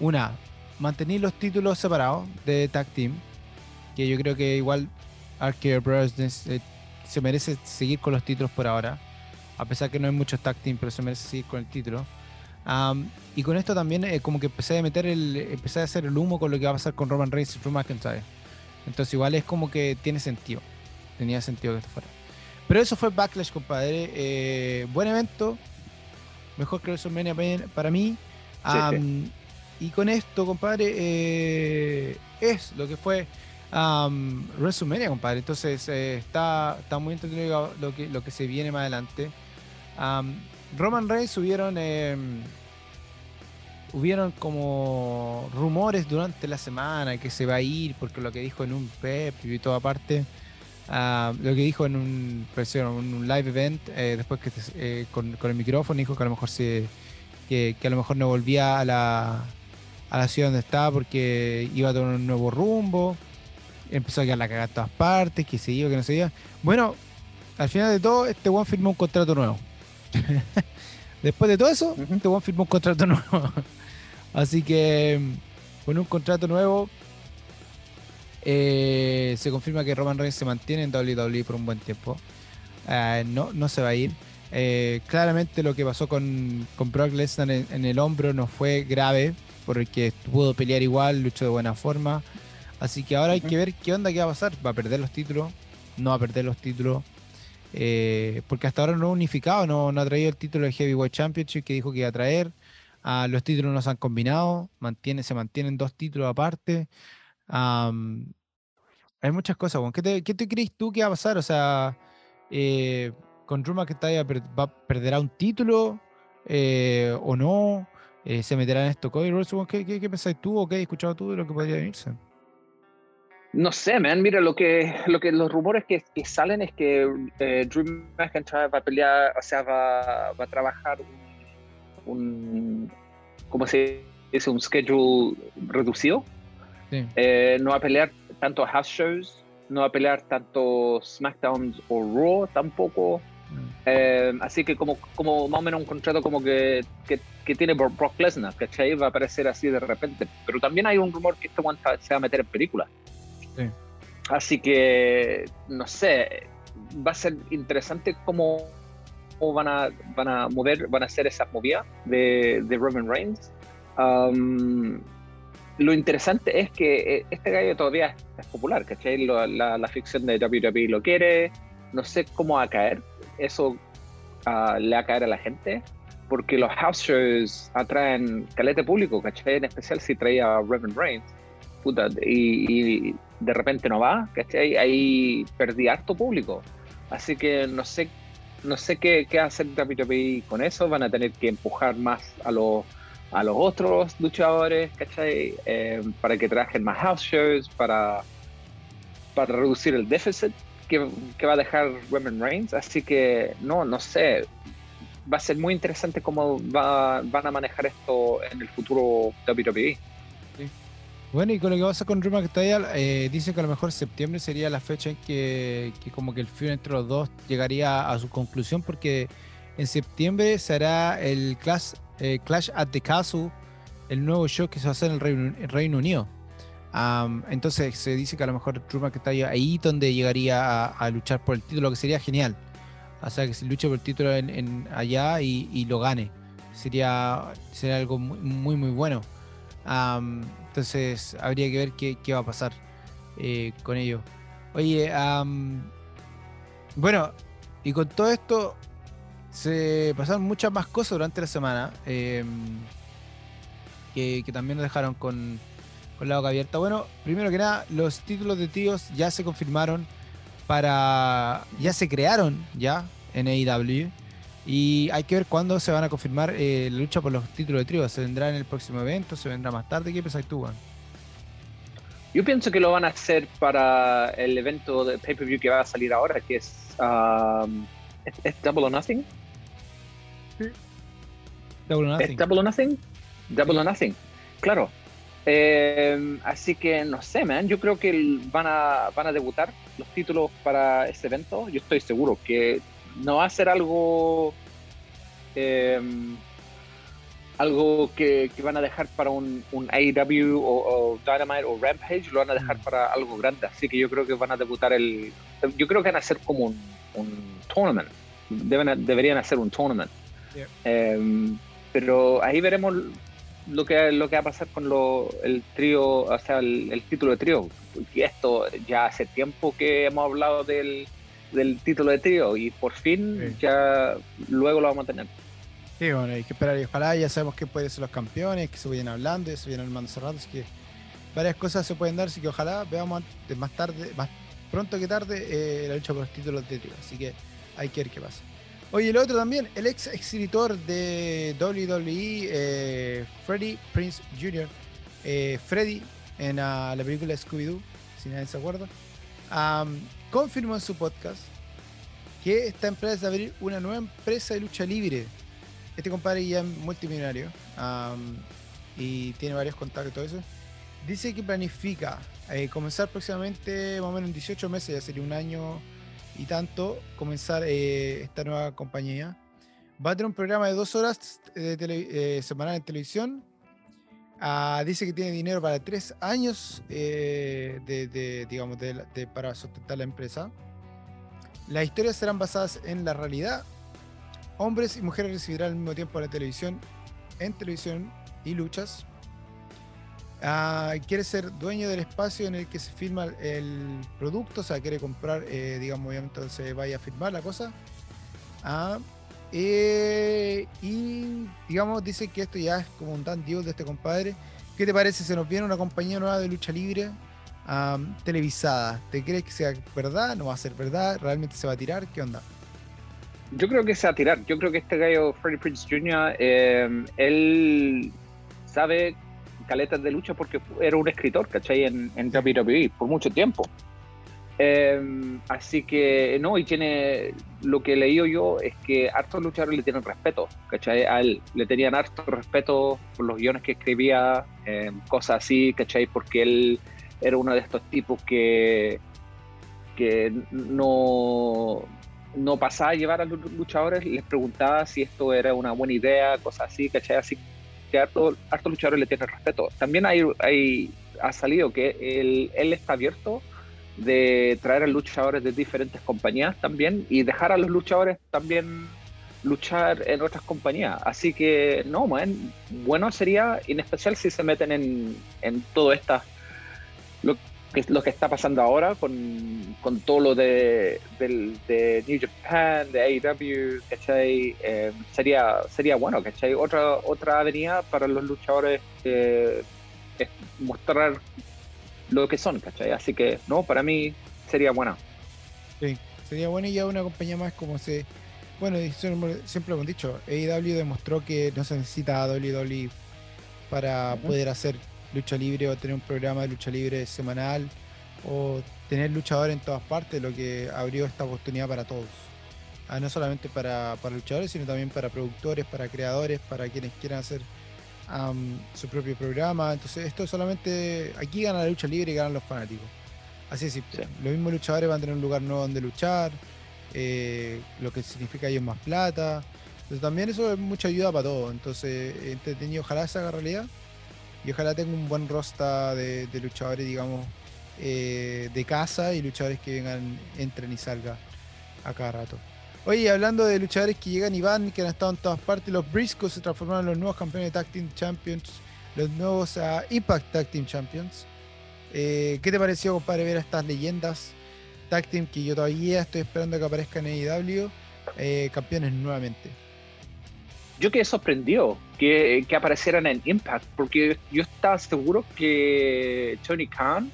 una, mantener los títulos separados de tag team, que yo creo que igual Arcade Brothers se merece seguir con los títulos por ahora, a pesar que no hay muchos tag team, pero se merece seguir con el título y con esto también eh, como que empecé a meter el, empecé a hacer el humo con lo que va a pasar con Roman Reigns y Drew McIntyre. Entonces igual es como que tiene sentido. Tenía sentido que esto fuera. Pero eso fue Backlash, compadre. Eh, buen evento. Mejor que WrestleMania para mí. Y con esto, compadre, eh, es lo que fue um, WrestleMania, compadre. Entonces está, está muy entretenido lo que, lo que se viene más adelante. Roman Reigns subieron em, hubieron como rumores durante la semana que se va a ir porque lo que dijo en un pep y todo aparte ah, lo que dijo en un, un live event eh, después que eh, con, el micrófono dijo que a lo mejor se que, a lo mejor no volvía a la, a la ciudad donde estaba porque iba a tomar un nuevo rumbo empezó a quedar la cagada en todas partes que se iba que no se iba bueno al final de todo este one firmó un contrato nuevo Después de todo eso, uh -huh. firmó un contrato nuevo. Así que con un contrato nuevo eh, se confirma que Roman Reigns se mantiene en WWE por un buen tiempo. Eh, no, no se va a ir. Eh, claramente lo que pasó con, con Brock Lesnar en, el hombro no fue grave, porque pudo pelear igual, luchó de buena forma. Así que ahora hay que ver qué onda, qué va a pasar. ¿Va a perder los títulos? ¿No va a perder los títulos? Eh, porque hasta ahora no ha unificado, no, ha traído el título de Heavyweight Championship que dijo que iba a traer. Ah, los títulos no se han combinado, mantiene, se mantienen dos títulos aparte. Hay muchas cosas. ¿Qué te, ¿Qué crees tú que va a pasar? O sea, eh, con ahí, va, ¿perderá un título eh, o no? ¿Se meterá en esto Cody Rhodes? ¿Qué, qué, pensáis tú o qué has escuchado tú de lo que podría venirse? No sé, man. Mira, lo que, lo que los rumores que, que salen es que eh, Drew McIntyre va a pelear, o sea, va, va a trabajar un, un, ¿cómo se dice? Un schedule reducido. Sí. Eh, no va a pelear tanto house shows, no va a pelear tanto SmackDown o Raw tampoco. Mm. Eh, así que como, como más o menos un contrato como que, que, que tiene Brock Lesnar, ¿cachai? Va a aparecer así de repente. Pero también hay un rumor que este one se va a meter en película. Así que, no sé, va a ser interesante cómo, van, a, van a mover, van a hacer esas movidas de, de Roman Reigns. Um, lo interesante es que eh, este gallo todavía es, popular, ¿cachai? La, la, ficción de WWE lo quiere, no sé cómo va a caer, eso uh, le va a caer a la gente, porque los house shows atraen calete público, ¿cachai? En especial si traía a Roman Reigns, puta, y, de repente no va, ¿cachai? Ahí perdí harto público. Así que no sé, no sé qué, qué hacer WWE con eso. Van a tener que empujar más a los, a los otros luchadores, ¿cachai? Eh, para que trabajen más house shows, para, para reducir el déficit que, va a dejar Roman Reigns. Así que no, no sé. Va a ser muy interesante cómo va, van a manejar esto en el futuro WWE. Bueno, y con lo que pasa con McIntyre, eh, dice que a lo mejor septiembre sería la fecha en que, como que el feud entre los dos llegaría a su conclusión, porque en septiembre será el Clash, eh, Clash at the Castle, el nuevo show que se va a hacer en el Reino, Unido. entonces se dice que a lo mejor Drew McIntyre ahí donde llegaría a, luchar por el título, que sería genial. O sea, que se luche por el título allá y, lo gane. Sería, sería algo muy, muy, bueno. Entonces habría que ver qué, va a pasar eh, con ello. Oye, bueno, y con todo esto se pasaron muchas más cosas durante la semana em, que, también nos dejaron con, con la boca abierta. Bueno, primero que nada, los títulos de tíos ya se confirmaron para. ya se crearon ya en AEW. Y hay que ver cuándo se van a confirmar eh, la lucha por los títulos de trío. ¿Se vendrá en el próximo evento? ¿Se vendrá más tarde? ¿Qué pensáis tú, Juan? Yo pienso que lo van a hacer para el evento de pay-per-view que va a salir ahora, que es, um, es, Double or Nothing. Double Nothing. Double Nothing? Double Nothing, claro. Eh, así que no sé, man. Yo creo que van a, van a debutar los títulos para ese evento. Yo estoy seguro que no va a ser algo. Eh, algo que, van a dejar para un, un AEW o, Dynamite o Rampage, lo van a dejar mm. para algo grande. Así que yo creo que van a debutar el. Yo creo que van a hacer como un, un tournament. Deben, deberían hacer un tournament. Eh, pero ahí veremos lo que, lo que va a pasar con lo, el trío, o sea, el, título de trío. Y esto ya hace tiempo que hemos hablado del, del título de trío y por fin ya luego lo vamos a tener. Sí, bueno, hay que esperar y ojalá ya sabemos que pueden ser los campeones, que se vayan hablando, y se vienen armando cerrando, así que varias cosas se pueden dar, así que ojalá veamos más tarde, más pronto que tarde, eh, la lucha por los títulos de trío, así que hay que ver qué pasa. Oye, el otro también, el ex escritor de WWE, eh, Freddie Prince Jr., eh, Freddy, en ah, la película Scooby-Doo, si nadie se acuerda, confirmó en su podcast que esta empresa va a abrir una nueva empresa de lucha libre. Este compadre ya es multimillonario y tiene varios contactos y todo eso. Dice que planifica eh, comenzar próximamente, más o menos en 18 meses, ya sería un año y tanto comenzar eh, esta nueva compañía. Va a tener un programa de dos horas de eh, semanal en televisión. Ah, dice que tiene dinero para tres años eh, de, digamos, de, para sustentar la empresa. Las historias serán basadas en la realidad. Hombres y mujeres recibirán al mismo tiempo la televisión, en televisión y luchas. Ah, quiere ser dueño del espacio en el que se firma el producto, o sea, quiere comprar, eh, digamos, obviamente se vaya a firmar la cosa. Ah, eh, y, digamos, dice que esto ya es como un dan deal de este compadre. ¿Qué te parece? Se nos viene una compañía nueva de lucha libre televisada. ¿Te crees que sea verdad? ¿No va a ser verdad? ¿Realmente se va a tirar? ¿Qué onda? Yo creo que se va a tirar. Yo creo que este gallo, Freddie Prince Jr., eh, él sabe caletas de lucha porque era un escritor, ¿cachai? En, en WWE por mucho tiempo. Em, así que, no, y tiene, lo que he leído yo es que hartos luchadores le tienen respeto, ¿cachai? A él le tenían harto respeto por los guiones que escribía, em, cosas así, ¿cachai? Porque él era uno de estos tipos que, que no, no pasaba a llevar a los luchadores, les preguntaba si esto era una buena idea, cosas así, ¿cachai? Así que harto, harto luchadores le tienen respeto. También hay, ha salido que él, él está abierto de traer a luchadores de diferentes compañías también y dejar a los luchadores también luchar en otras compañías. Así que, no, man, bueno sería, en especial si se meten en, en todo esta, lo que, lo que está pasando ahora con, con todo lo de, de, New Japan, de AEW, ¿cachai? Eh, sería, sería bueno, ¿cachai? Otra, otra avenida para los luchadores eh, es mostrar lo que son, ¿cachai? Así que, no, para mí sería buena. Sí, sería buena y ya una compañía más como se... Bueno, siempre lo hemos dicho, AEW demostró que no se necesita a WWE para poder hacer lucha libre o tener un programa de lucha libre semanal o tener luchadores en todas partes, lo que abrió esta oportunidad para todos. Ah, no solamente para, para, luchadores, sino también para productores, para creadores, para quienes quieran hacer su propio programa. Entonces, esto solamente aquí gana la lucha libre y ganan los fanáticos. Así es simple. Los mismos luchadores van a tener un lugar nuevo donde luchar, eh, lo que significa ellos más plata. Entonces, también eso es mucha ayuda para todos. Entonces, entretenido, ojalá se haga realidad y ojalá tenga un buen roster de, luchadores, digamos, eh, de casa y luchadores que vengan, entren y salgan a cada rato. Oye, hablando de luchadores que llegan y van, que han estado en todas partes, los Briscoes se transformaron en los nuevos campeones de Tag Team Champions, los nuevos ah, Impact Tag Team Champions. Eh, ¿Qué te pareció, compadre, ver a estas leyendas Tag Team que yo todavía estoy esperando que aparezcan en AEW, eh, campeones nuevamente? Yo quedé sorprendido que, que, aparecieran en Impact, porque yo estaba seguro que Tony Khan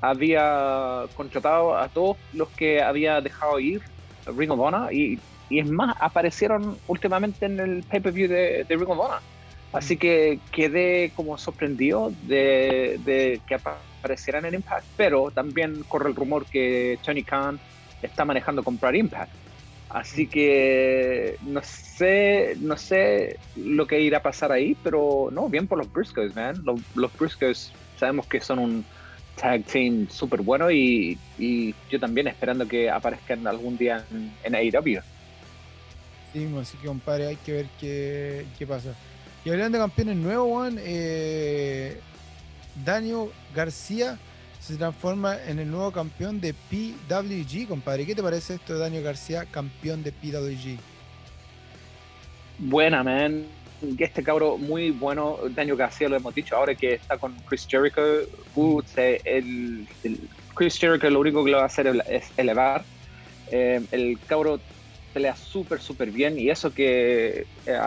había contratado a todos los que había dejado ir Ring of Honor y, y es más, aparecieron últimamente en el pay-per-view de, de, Ring of Honor. Así mm. que quedé como sorprendido de, de, que aparecieran en Impact, pero también corre el rumor que Tony Khan está manejando comprar Impact. Así que no sé, no sé lo que irá a pasar ahí, pero no, bien por los Briscoes, man. Los, Briscoes sabemos que son un tag team súper bueno y, yo también esperando que aparezcan algún día en, en AEW. Sí, así que compadre, hay que ver qué, qué pasa. Y hablando de campeones nuevos, Juan, eh, Daniel García se transforma en el nuevo campeón de PWG, compadre. ¿Qué te parece esto de Daniel García, campeón de PWG? Buena, man. Este cabro muy bueno, Daniel García lo hemos dicho, ahora que está con Chris Jericho, uh, el, Chris Jericho lo único que lo va a hacer es elevar. Eh, el cabro pelea súper, súper bien y eso que eh,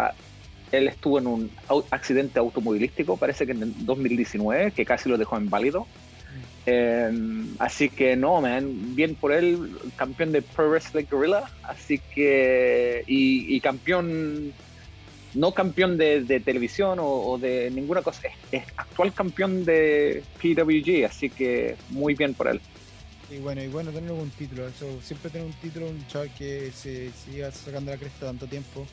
él estuvo en un accidente automovilístico, parece que en 2019, que casi lo dejó inválido. Eh, así que no, man, bien por él, campeón de Pro Wrestling Gorilla, así que, y, campeón, no campeón de, televisión o, de ninguna cosa, es, actual campeón de PWG, así que muy bien por él. Y bueno, y bueno tener un título, eso, siempre tener un título, un chaval que se siga sacando la cresta tanto tiempo,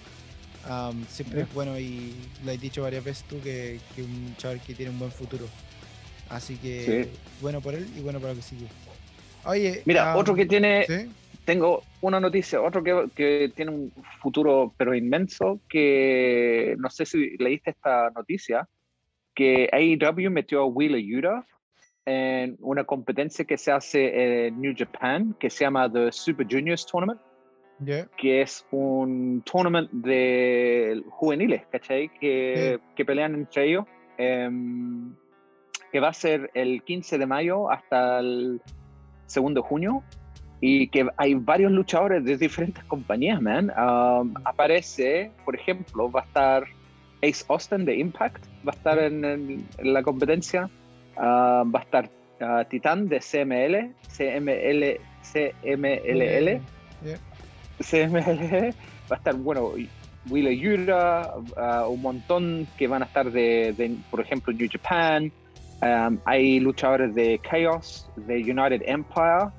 siempre es bueno y lo has dicho varias veces tú que, que un chaval que tiene un buen futuro. Así que bueno por él y bueno para lo que sigue. Oye, mira, otro que tiene, tengo una noticia, otro que, que, tiene un futuro pero inmenso, que no sé si leíste esta noticia, que AEW metió a Wheeler Yuta en una competencia que se hace en New Japan, que se llama The Super Juniors Tournament. que es un tournament de juveniles, ¿cachai? Que, que pelean entre ellos. Em, que va a ser el 15 de mayo hasta el 2 de junio y que hay varios luchadores de diferentes compañías, man. Um, aparece, por ejemplo, va a estar Ace Austin de Impact, va a estar en, la competencia. Uh, va a estar uh, Titan de CML, CML, CMLL, CML, va a estar, bueno, Wheeler Yura, uh, un montón que van a estar de, de, por ejemplo, New Japan, Um, hay luchadores de Chaos, de United Empire,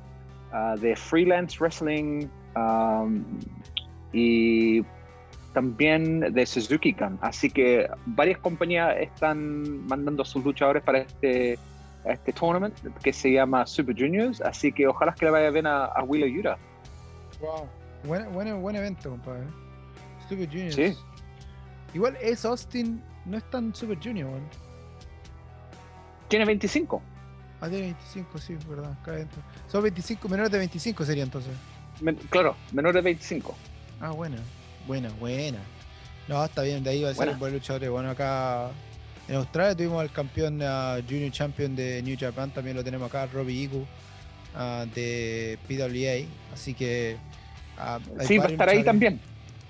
uh, de Freelance Wrestling um, y también de Suzuki Gun. Así que varias compañías están mandando sus luchadores para este, este tournament que se llama Super Juniors. Así que ojalá que le vaya bien a, a Wheeler Yuta. Wow, buen, buen, buen evento, compadre. Super Juniors. Sí. Igual es Austin, no es tan Super Junior, tiene 25. Ah, tiene 25, sí, verdad. Son 25, menores de 25 sería entonces. claro, menores de 25. Ah, buena, buena, buena. No, está bien, de ahí va a ser un buen luchador. Bueno, acá en Australia tuvimos al campeón uh, Junior Champion de New Japan, también lo tenemos acá, Robbie Igu uh, de PWA. Así que. Uh, sí, va a estar ahí también.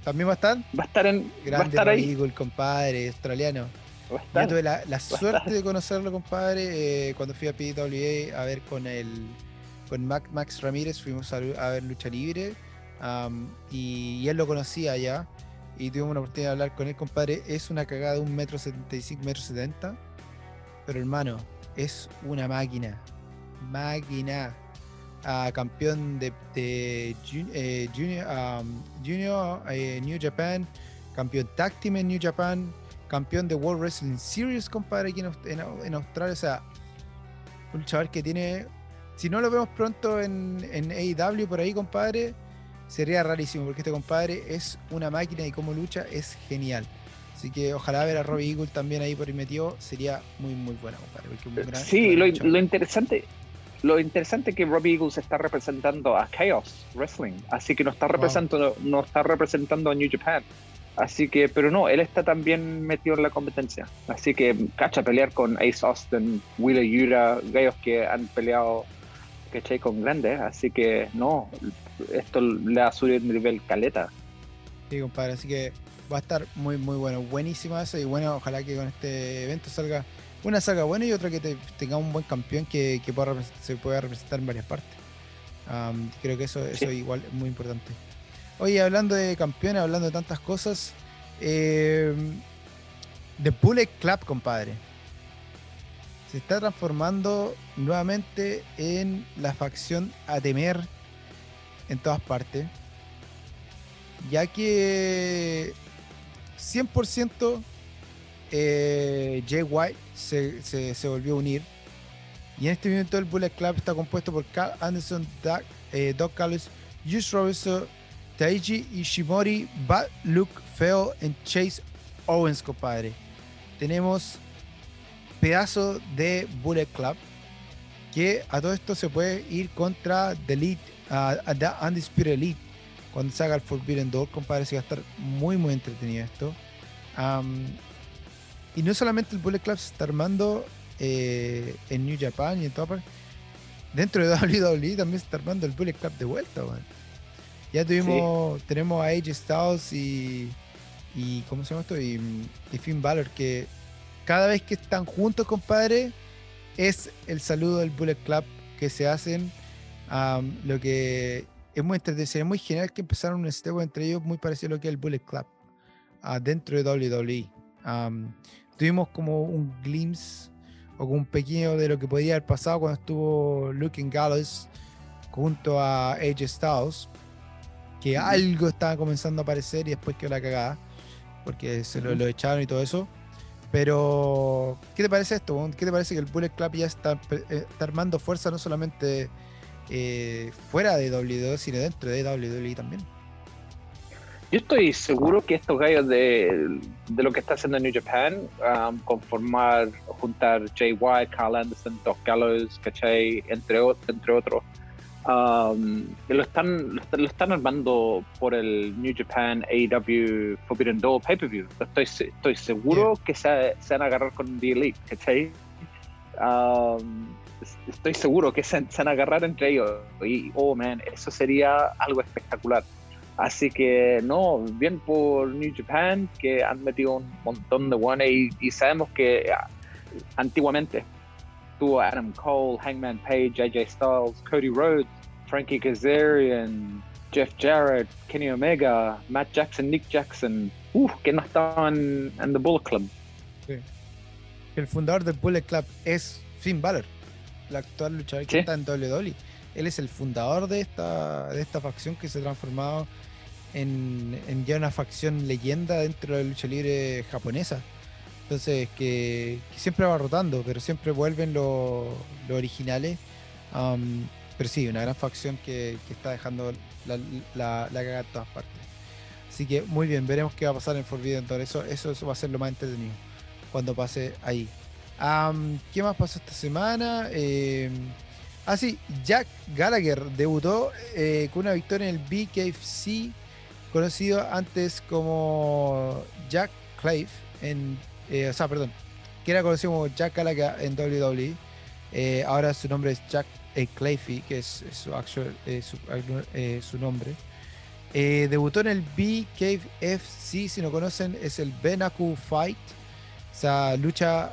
¿También va a estar? Va a estar en. Grande va a estar ahí. el compadre australiano. Yo tuve la, suerte de conocerlo, compadre, eh, cuando fui a PWA a ver con el con Max Ramírez, fuimos a, ver lucha libre y, él lo conocía ya y tuvimos una oportunidad de hablar con él, compadre. Es una cagada de un metro setenta y cinco, metro setenta, pero hermano, es una máquina, máquina. Ah, campeón de, eh, Junior, junior eh, New Japan, campeón Tag Team en New Japan, campeón de World Wrestling Series, compadre, aquí en, Australia. O sea, un chaval que tiene. Si no lo vemos pronto en, en AEW por ahí, compadre, sería rarísimo, porque este compadre es una máquina y como lucha es genial. Así que ojalá ver a Robbie Eagle también ahí por ahí metido sería muy, muy buena, compadre. sí, lo, interesante. Lo interesante es que Robbie Eagle se está representando a Chaos Wrestling, así que no está representando, no está representando a New Japan. Así que, pero no, él está también metido en la competencia. Así que, cacha, pelear con Ace Austin, Wheeler Yura, gallos que han peleado, ¿cachai? Con grandes. Así que, no, esto le ha subido el nivel caleta. Sí, compadre, así que va a estar muy, muy bueno. Buenísima eso y bueno, ojalá que con este evento salga una saga buena y otra que tenga un buen campeón que, se pueda representar en varias partes. creo que eso, eso igual es muy importante. Oye, hablando de campeones, hablando de tantas cosas, eh, The Bullet Club, compadre, se está transformando nuevamente en la facción a temer en todas partes. ya que 100% eh, Jay White se, se- se volvió a unir. Y en este momento el Bullet Club está compuesto por Carl Anderson, Doug, eh, Doc Callis, Juice Robinson, Taiji Ishimori, Bad Luke Feo y Chase Owens, compadre. Tenemos pedazo de Bullet Club que a todo esto se puede ir contra The Elite, a The Undisputed Elite cuando se haga el Forbidden Door, compadre, se va a estar muy muy entretenido esto. Y no solamente el Bullet Club se está armando eh, en New Japan y en toda. Dentro de WWE también se está armando el Bullet Club de vuelta, weón. Ya tuvimos, tenemos a AJ Styles y, y ¿cómo se llama esto? Y, y Finn Balor que cada vez que están juntos, compadre, es el saludo del Bullet Club que se hacen. am, lo que es muy entretenido, sería muy genial que empezaran un step entre ellos muy parecido a lo que es el Bullet Club ah, dentro de WWE. Tuvimos como un glimpse o como un pequeño de lo que podría haber pasado cuando estuvo Luke and Gallows junto a AJ Styles, que algo estaba comenzando a aparecer y después quedó la cagada, porque se lo, lo echaron y todo eso. Pero, ¿qué te parece esto? ¿Qué te parece que el Bullet Club ya está, eh, está armando fuerza no solamente eh, fuera de WWE, sino dentro de WWE también? Yo estoy seguro que estos gallos de, de lo que está haciendo New Japan, um, conformar, juntar Jay White, Carl Anderson, Doc Gallows, ¿cachai? Entre, entre otros, um, que lo, están, lo, están- lo están armando por el New Japan AEW Forbidden Door pay-per-view. Estoy, estoy seguro que se, se van a agarrar con The Elite, ¿cachai? Um, es- estoy seguro que se, se van a agarrar entre ellos. Y, oh man, eso sería algo espectacular. Así que no, bien por New Japan, que han metido un montón de buenas y, y sabemos que ah, antiguamente tuvo Adam Cole, Hangman Page, AJ Styles, Cody Rhodes, Frankie Kazarian, Jeff Jarrett, Kenny Omega, Matt Jackson, Nick Jackson, uf, que no estaban en The Bullet Club. El fundador del Bullet Club es Finn Balor, el actual luchador que Sí. está en WWE. Él es el fundador de esta, de esta facción que se ha transformado en, en ya una facción leyenda dentro de la lucha libre japonesa. Entonces, que, siempre va rotando, pero siempre vuelven los originales. Um, pero sí, una gran facción que, está dejando la, la, la cagada en todas partes. Así que muy bien, veremos qué va a pasar en Forbidden Door. Eso, eso, eso va a ser lo más entretenido cuando pase ahí. Am, ¿Qué más pasó esta semana? Eh, ah, sí, Jack Gallagher debutó eh, con una victoria en el BKFC, conocido antes como Jack Clave, en, eh, o sea, perdón, que era conocido como Jack Gallagher en WWE. Eh, ahora su nombre es Jack eh, Clayfie, que es, su, actual, eh, su, eh, su nombre. Eh, debutó en el BKFC, si no conocen, es el Benaku Fight. O sea, lucha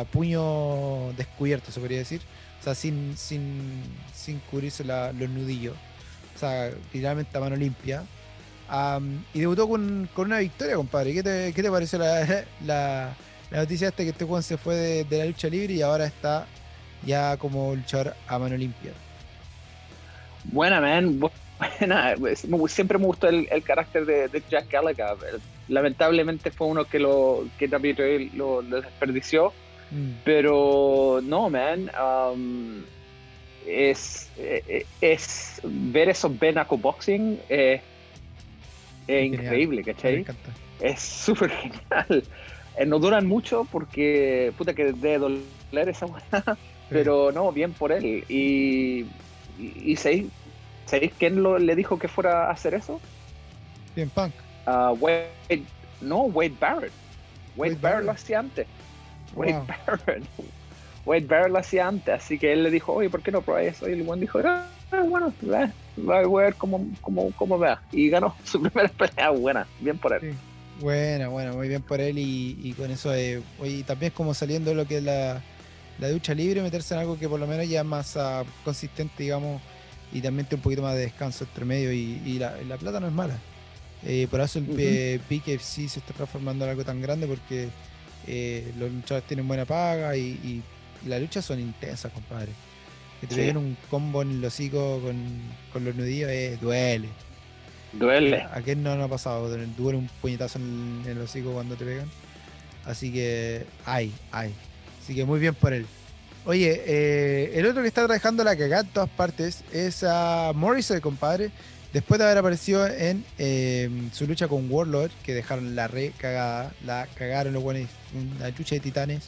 a puño descubierto, se podría decir. O sea, sin, sin, sin cubrirse la- los nudillos. O sea, literalmente a mano limpia. Am, y debutó con, con una victoria, compadre. ¿Qué te, qué te pareció la, la, la noticia esta que este Juan se fue de, de la lucha libre y ahora está ya como luchador a mano limpia? Buena, man. Buena. Siempre me gustó el, el carácter de, de Jack Gallagher. Lamentablemente fue uno que lo que WWE lo, lo desperdició. Mm, Pero no, man. um, es, eh, es ver esos Benaco Boxing eh, es Genial. increíble, me ¿cachai? encanta. Es súper genial. Eh, no duran mucho porque, puta, que debe doler esa. Pero no, bien por él. Y, y, y ¿sabéis, quién lo, le dijo que fuera a hacer eso? Bien, Punk. Ah, Wade, no, Wade Barrett. Wade, Wade Barrett Barrett. lo hacía antes. Wade Wow. Barrett. Wade Barrett lo hacía antes, así que él le dijo, oye, ¿por qué no probáis eso? Y el buen dijo, ah, ah, bueno, va, va a ver cómo, cómo, cómo vea. Y ganó su primera pelea buena, bien por él. Sí. Buena, bueno, muy bien por él y, y con eso, eh, oye, también es como saliendo lo que es la, la ducha libre, meterse en algo que por lo menos ya es más ah, consistente, digamos, y también tiene un poquito más de descanso entre medio y, y la, la plata no es mala. Eh, por eso el Ujú. eh, BKFC se está transformando en algo tan grande porque eh, los luchadores tienen buena paga y, y- y las luchas son intensas, compadre. Que te Sí. peguen un combo en el hocico con, con los nudillos eh, duele. Duele. ¿A quién no lo ha pasado? Duele un puñetazo en, el hocico cuando te pegan. Así que, ay, ay. Así que muy bien por él. Oye, eh, el otro que está trabajando la cagada en todas partes es a Morrison, compadre. Después de haber aparecido en em, su lucha con Warlord, que dejaron la re cagada, la cagaron los buenos, una lucha de titanes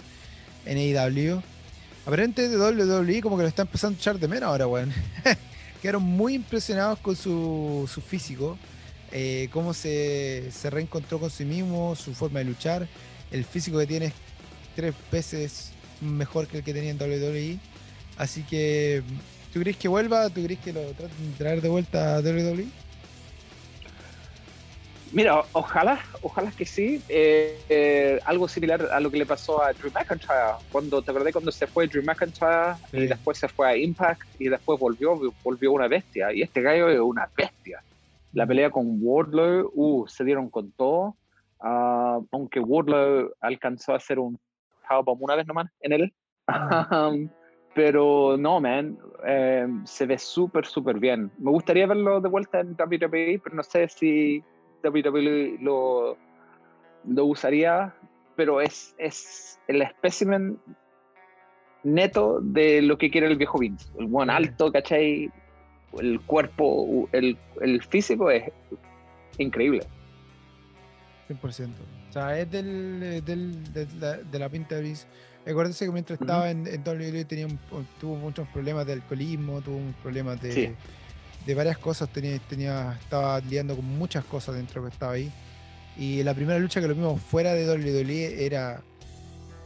en AEW. Aparentemente WWE como que lo está empezando a echar de menos ahora, weón. Quedaron muy impresionados con su, físico, eh, cómo se, se reencontró con sí mismo, su forma de luchar. El físico que tiene es tres veces mejor que el que tenía en WWE. Así que, ¿tú crees que vuelva? ¿Tú crees que lo traten de traer de vuelta a WWE? Mira, ojalá, ojalá que sí. Eh, eh, algo similar a lo que le pasó a Drew McIntyre. Cuando, ¿Te acordás cuando se fue Drew McIntyre y después se fue a Impact y después volvió, volvió una bestia? Y este gallo es una bestia. La pelea con Wardlow, uh, se dieron con todo. Ah, aunque Wardlow alcanzó a hacer un powerbomb una vez nomás en él. Um, pero no, man, eh, se ve súper, súper bien. Me gustaría verlo de vuelta en WWE, pero no sé si WWE lo, lo usaría, pero es, es el espécimen neto de lo que quiere el viejo Vince. El buen alto, ¿cachai? El cuerpo, el, el físico es increíble. 100%. O sea, es del, del de, la, de, la, pinta de Vince. Acuérdense que mientras estaba en, en WWE tenía tuvo muchos problemas de alcoholismo, tuvo problemas de, de varias cosas, tenía, estaba lidiando con muchas cosas dentro que estaba ahí. Y la primera lucha que lo vimos fuera de WWE era.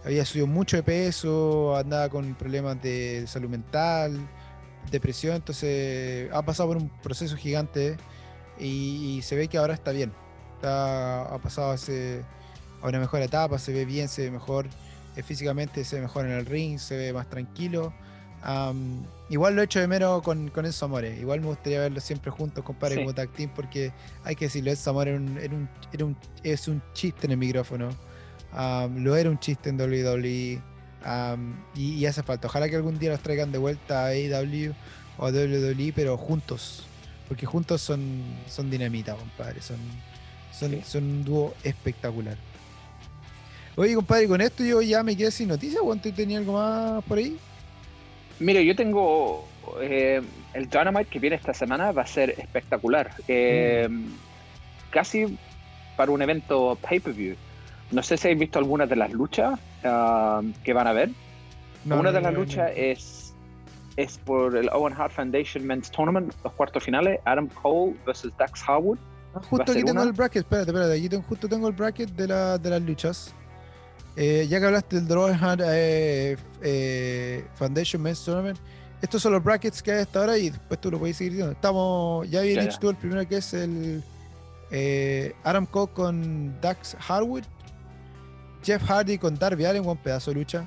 Había subido mucho de peso, andaba con problemas de salud mental, depresión, entonces ha pasado por un proceso gigante y, se ve que ahora está bien. ha pasado a una mejor etapa, se ve bien, se ve mejor eh, físicamente, se ve mejor en el ring, se ve más tranquilo igual lo he hecho de menos con, con Enzo Amore. Igual me gustaría verlo siempre juntos, compadre, como tag team, porque hay que decirlo, Enzo Amore era un, es un chiste en el micrófono. lo era un chiste en WWE. y, hace falta. Ojalá que algún día los traigan de vuelta a AEW o a WWE, pero juntos. Porque juntos son, son dinamita, compadre. Son, son, son un dúo espectacular. Oye, compadre, con esto yo ya me quedé sin noticias. ¿Cuánto tenía algo más por ahí? Mire, yo tengo eh, el Dynamite que viene esta semana va a ser espectacular. Eh, mm. Casi para un evento pay-per-view. No sé si habéis visto alguna de las luchas ah, que van a ver. Una de las luchas es, es por el Owen Hart Foundation Men's Tournament, los cuartos finales, Adam Cole versus Dax Harwood. Ah, justo aquí tengo el bracket, espérate, espérate, aquí tengo, justo tengo el bracket de, la, de las luchas. Eh, ya que hablaste del Drawing eh, eh, Foundation Men's Tournament, estos son los brackets que hay hasta ahora y después tú lo puedes seguir diciendo. Estamos, ya había dicho tú el primero que es el Adam Cole con Dax Harwood, Jeff Hardy con Darby Allen, buen pedazo de lucha,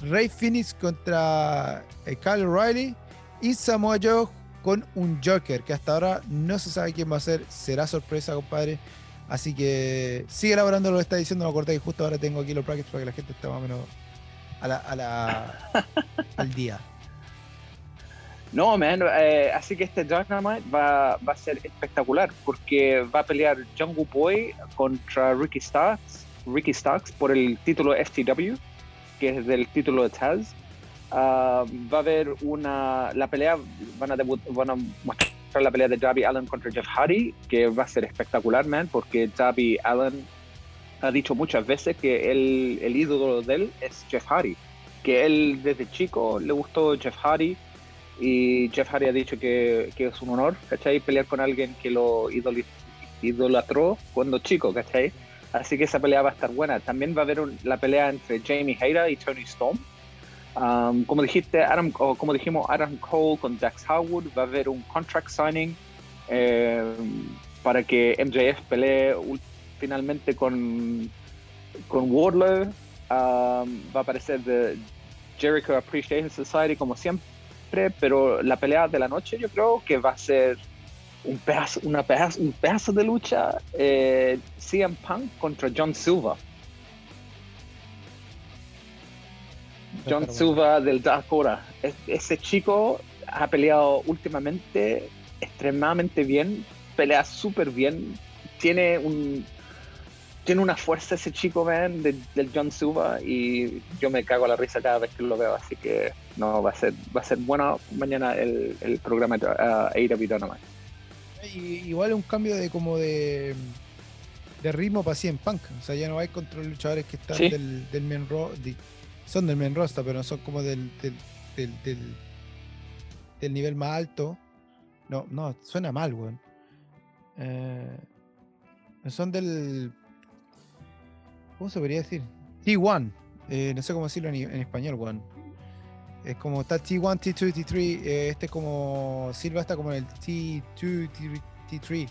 Ray Phoenix contra Kyle O'Reilly y Samoa Joe con un Joker que hasta ahora no se sabe quién va a ser, será sorpresa, compadre. Así que sigue elaborando lo que está diciendo. Me acordé que justo ahora tengo aquí los brackets para que la gente esté más o menos a la, al día. No, man, eh, así que este Dynamite va, va a ser espectacular porque va a pelear Jungle Boy contra Ricky Starks, Ricky Starks por el título FTW, que es del título de Taz. Ah, va a haber una. La pelea, van a, debut, van a mostrar la pelea de Darby Allen contra Jeff Hardy, que va a ser espectacular, man, porque Darby Allen ha dicho muchas veces que el, el ídolo de él es Jeff Hardy, que él desde chico le gustó Jeff Hardy y Jeff Hardy ha dicho que, que es un honor, ¿cachai? Pelear con alguien que lo idolatró cuando chico, ¿cachai? Así que esa pelea va a estar buena. También va a haber la pelea entre Jamie Hayter y Tony Storm Um, como dijiste, Adam, como dijimos, Adam Cole con Dax Howard va a haber un contract signing eh, para que MJF pelee finalmente con, con Wardlow. Um, va a aparecer de Jericho Appreciation Society como siempre, pero la pelea de la noche yo creo que va a ser un pedazo, una pedazo, un pedazo de lucha eh, CM Punk contra John Silver. John Silva del Dakota. Ese chico ha peleado últimamente extremadamente bien pelea súper bien. Tiene un tiene una fuerza ese chico, man, de- del John Suba y yo me cago a la risa cada vez que lo veo, así que no, va a ser, va a ser bueno mañana el, el programa de uh, AEW Dynamite. Igual un cambio de como de, de ritmo para en Punk. O sea, ya no hay contra los luchadores que están Sí. del, del main ro- de- son del main roster, pero no son como del, del, del, del- del nivel más alto. No, no, suena mal, weón. Eh, son del. ¿Cómo se podría decir? T1. eh, no sé cómo decirlo en, en español, weón. Es como está T1, T2, T3. eh, este es como. Silva está como en el T2, T- T3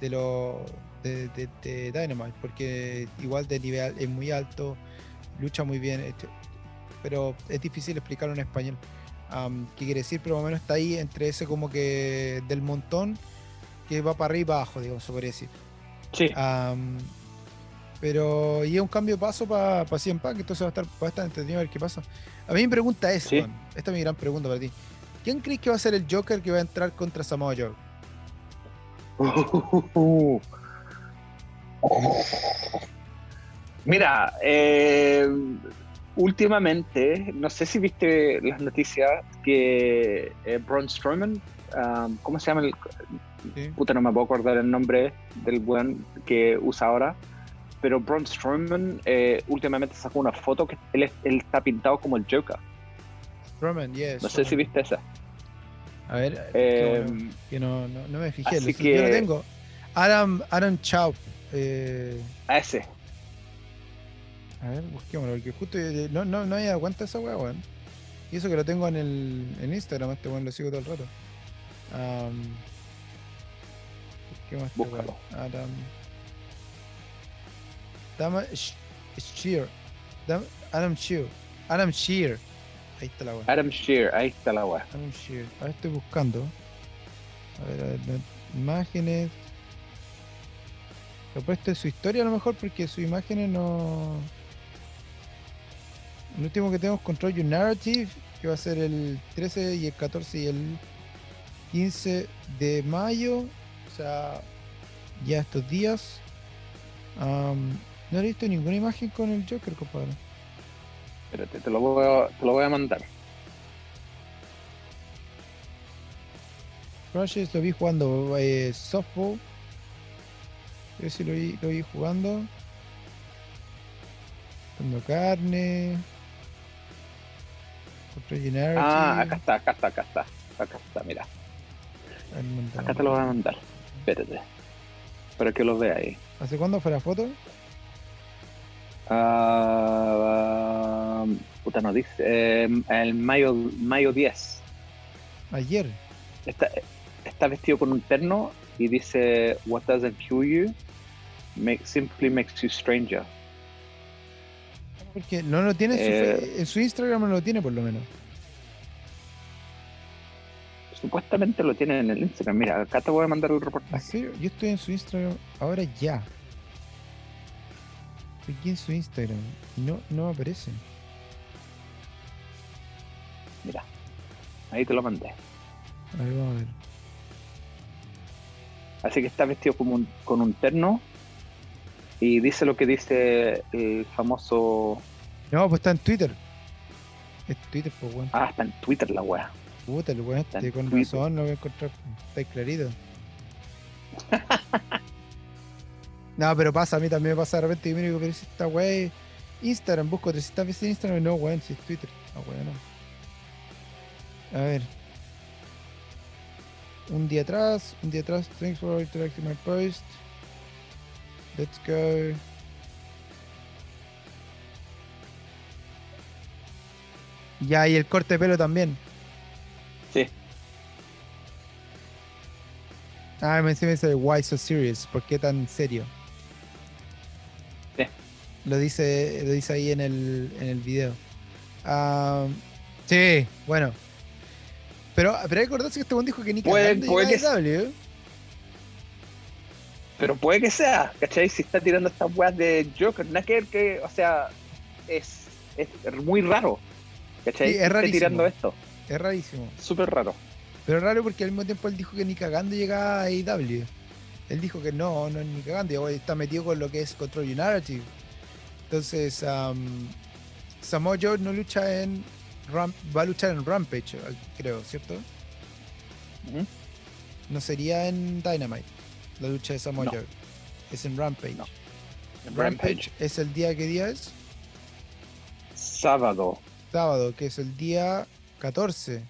de lo de, de- de Dynamite. Porque igual de nivel es muy alto, lucha muy bien. Pero es difícil explicarlo en español. ¿Qué quiere decir? Pero más o menos está ahí entre ese como que del montón que va para arriba y para abajo, digamos, se podría decir. Sí. Pero y es un cambio de paso para pa CM Punk, entonces va a estar, va a estar entretenido a ver qué pasa. A mí mi pregunta es, Sí. Juan, esta es mi gran pregunta para ti. ¿Quién crees que va a ser el Joker que va a entrar contra Samoa Joe? Mira, eh, últimamente, no sé si viste las noticias que eh, Braun Strowman, um, ¿cómo se llama el, Sí. puta no me puedo acordar el nombre del buen que usa ahora, pero Braun Strowman eh, últimamente sacó una foto que él, es- él está pintado como el Joker. Strowman, yes. No sé si viste esa. A ver, Eh, bueno, que no, no, no me fijé. así lo- Yo lo que- tengo. Adam, Adam Chau. eh, a ese. A ver, busquémoslo, porque justo no, no, no había dado cuenta de esa weá, weón. Y eso que lo tengo en el en Instagram, este weón lo sigo todo el rato. Este weón. Búscalo. Adam. Dama Sh- Shear. Dam- Adam Shear. Adam Shear. Ahí está la weá. Adam Shear, ahí está la weá. Adam Shear. Ahora estoy buscando. A ver, a ver, imágenes. Lo puesto en su historia a lo mejor porque sus imágenes no. El último que tenemos Control Your Narrative, que va a ser el 13 y el 14 y el 15 de mayo. O sea, ya estos días. No he visto ninguna imagen con el Joker, compadre. Espérate, te lo voy a, te lo voy a mandar. Crushes lo vi jugando eh, softball. Yo sí lo vi, lo vi jugando. Dando carne. Ah, acá está, acá está, acá está. Acá está, mira. Acá te lo voy a mandar. Espérate. Para que lo ahí. ¿Hace cuándo fue la foto? Ah, puta, no dice. eh, el mayo, mayo 10. Ayer. Está, está vestido con un terno y dice: What doesn't kill you make, simply makes you stranger. Porque no lo tiene en su, Eh. en su Instagram, no lo tiene por lo menos. Supuestamente lo tiene en el Instagram. Mira, acá te voy a mandar el ¿En reportaje. serio? Yo estoy en su Instagram ahora ya. Estoy aquí en su Instagram y no, no aparece. Mira, ahí te lo mandé. A ver, vamos a ver. Así que está vestido como un- con un terno y dice lo que dice el famoso. No, pues está en Twitter. Es Twitter, pues, weón. Ah, está en Twitter la wea. Puta, el weón este, con Twitter. razón lo voy a encontrar. Está clarito. no, pero pasa, a mí también me pasa de repente y me digo, pero si esta weá Instagram, busco 300 veces en Instagram no, weón, si es Twitter. No, weón, no. A ver. Un día atrás, un día atrás, thanks for interacting my post. Let's go. Ya, y el corte de pelo también. Sí. Ah, me dice why so serious, ¿por qué tan serio? Sí. Lo dice, lo dice ahí en el, en el video. Ah, sí, bueno. Pero, pero hay que acordarse que este buen dijo que ni Puede- puede que ¿eh? Pero puede que sea, ¿cachai? Si está tirando estas weas de Joker, nada que ver que, o sea, es, es muy raro, ¿cachai? Sí, es esté rarísimo. tirando esto, Es rarísimo. súper raro. Pero es raro porque al mismo tiempo él dijo que ni cagando llegaba a AEW. Él dijo que no, no ni cagando, y está metido con lo que es Control Your Narrative. Entonces, am, Samoa Joe no lucha en Ram- va a luchar en Rampage, creo, ¿cierto? No sería en Dynamite, la lucha de Samoa. Joe. Es en Rampage. No. En Rampage Rampage. es el día, ¿qué día es? Sábado. Sábado, que es el día 14.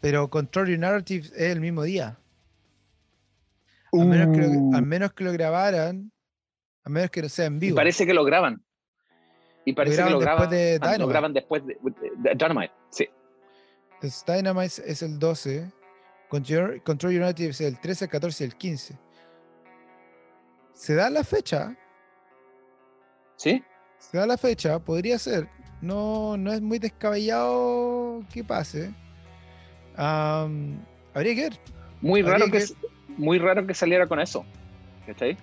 Pero Control Your Narrative es el mismo día. A menos, que lo, a menos que lo grabaran, a menos que no sea en Uh. Y vivo. parece que lo graban. Y parece que graban lo después graban, de ah, lo Dynamite. graban después de, de- de Dynamite. Sí. Entonces Dynamite es el 12. Control, Narrative es el 13, el 14 y el 15. Se da la fecha, ¿Sí? se da la fecha, podría ser. No, no es muy descabellado que pase. Am, habría que ver. Muy Habría raro que, que- muy raro que saliera con eso. ¿Cachai?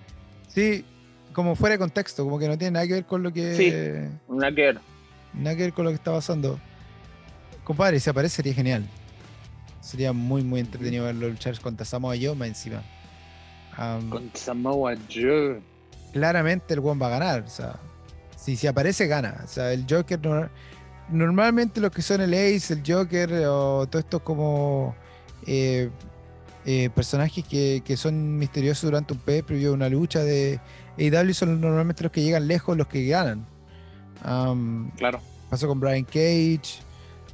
Sí, como fuera de contexto, como que no tiene nada que ver con lo que. Sí. Una que Nada que ver con lo que está pasando. Compadre, si aparece sería genial. Sería muy, muy entretenido verlo luchar contra Samoa Joe más encima. Am, con Samoa Joe. claramente el One va a ganar. O sea, si, si aparece, gana. O sea, el Joker no- normalmente los que son el Ace, el Joker o todos estos como eh, eh, personajes que, que son misteriosos durante un pay preview una lucha de AEW son normalmente los que llegan lejos, los que ganan. Claro. pasó con Brian Cage.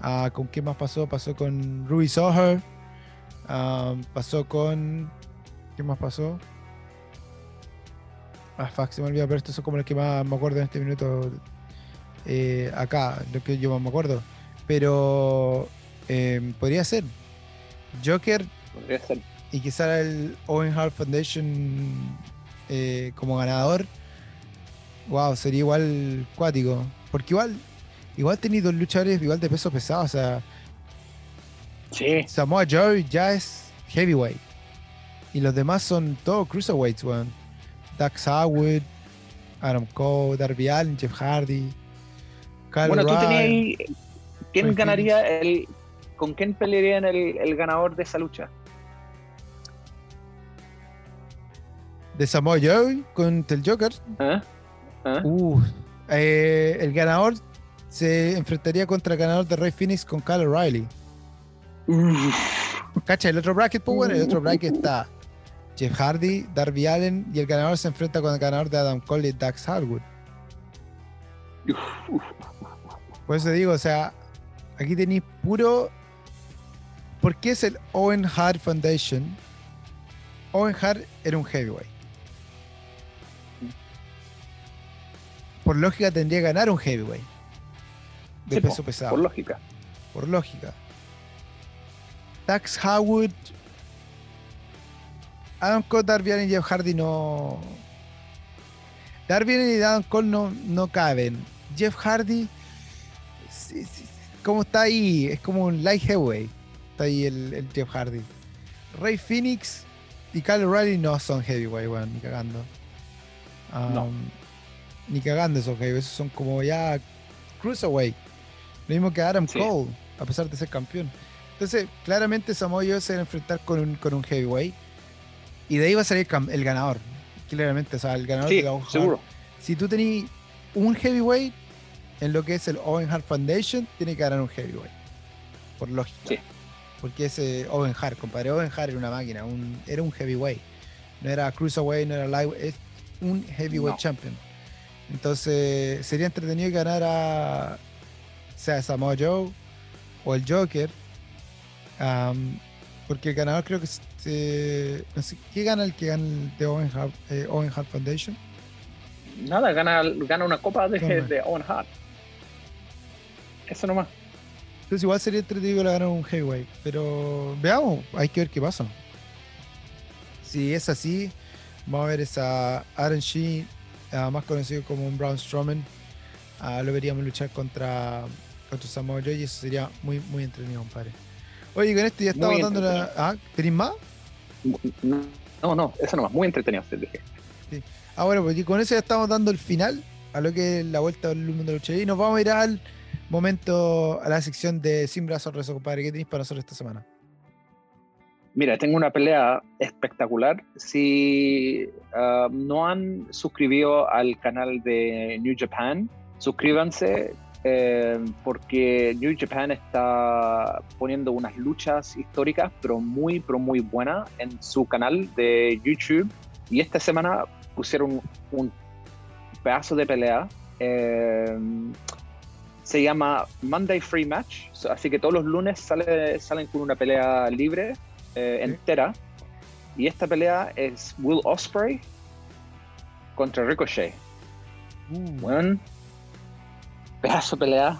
Ah, ¿Con quién más pasó? Pasó con Ruby Soher. ah, pasó con. ¿Qué más pasó? Ah, fuck, se me olvidó, pero estos son como los que más me acuerdo en este minuto. eh, acá, lo que yo más me acuerdo. Pero eh, podría ser Joker Podría ser. y quizá el Owen Hart Foundation eh, como ganador, wow, sería igual cuático. Porque igual, igual tenéis dos luchadores igual de peso pesado. O sea, Sí. Samoa Joe ya es heavyweight. Y los demás son todos cruiserweights, weón. Dax Howard, Adam Cole, Darby Allin, Jeff Hardy. Kyle bueno, tú tenías. ¿Quién ganaría el. ¿Con quién pelearía en el, el ganador de esa lucha? de Samoa Joe contra el Joker. ¿Ah? ¿Ah? Uh, eh, el ganador se enfrentaría contra el ganador de Rey Phoenix con Kyle O'Reilly. Cacha, el otro bracket, pues bueno, el otro bracket está Jeff Hardy, Darby Allen y el ganador se enfrenta con el ganador de Adam Cole y Dax Harwood. Por eso digo, o sea, aquí tenéis puro. ¿Por qué es el Owen Hart Foundation? Owen Hart era un heavyweight. Por lógica tendría que ganar un heavyweight. De Sí, po, peso pesado. Por lógica. por lógica. Dax Howard, Adam Cole, Darby Allin y Jeff Hardy no. Darby Allin y Adam Cole no, no caben. Jeff Hardy, sí, sí, como está ahí, es como un light heavyweight. Está ahí el, el Jeff Hardy. Rey Phoenix y Kyle O'Reilly no son heavyweight, weón, ni cagando. Um, No. Ni cagando esos heavyweights, esos son como ya cruiserweight. Lo mismo que Adam Sí. Cole, a pesar de ser campeón. Entonces, claramente Samoa Joe se va a enfrentar con un, con un heavyweight. Y de ahí va a salir el ganador. Claramente, o sea, el ganador Sí, de seguro. Si tú tenés un heavyweight en lo que es el Owen Hart Foundation, tiene que ganar un heavyweight. Por lógica. Sí. Porque ese Owen Hart, compadre, Owen Hart era una máquina, un- era un heavyweight. No era cruiserweight, no era lightweight, es un heavyweight No. champion. Entonces, sería entretenido que ganara sea Samoa Joe o el Joker. porque el ganador creo que se, no sé, ¿qué gana el que gana el de Owen Hart, eh, Owen Hart Foundation? Nada, gana, gana una copa de, de Owen Hart. Eso nomás. Entonces igual sería entretenido ganar un heavyweight. Pero veamos, hay que ver qué pasa. Si es así, vamos a ver esa Aaron Sheen, ah, más conocido como un Braun Strowman. ah, lo veríamos luchar contra, contra Samoa Joe y eso sería muy, muy entretenido, compadre. Oye, con esto ya estamos dando la... Ah, ¿tenéis más? No, no, eso nomás. Muy entretenido, te dije. Ah, bueno, pues y con eso ya estamos dando el final a lo que es la vuelta del mundo de lucha. Y nos vamos a ir al momento, a la sección de Sin Brazos Rezo, compadre. ¿Qué tenéis para nosotros esta semana? Mira, tengo una pelea espectacular. Si uh, no han suscribido al canal de New Japan, suscríbanse eh, porque New Japan está poniendo unas luchas históricas, pero muy, pero muy buenas en su canal de YouTube. Y esta semana pusieron un pedazo de pelea. Eh, se llama Monday Free Match, así que todos los lunes sale, salen con una pelea libre eh, entera. Y esta pelea es Will Osprey contra Ricochet. Uh. Pedazo de pelea.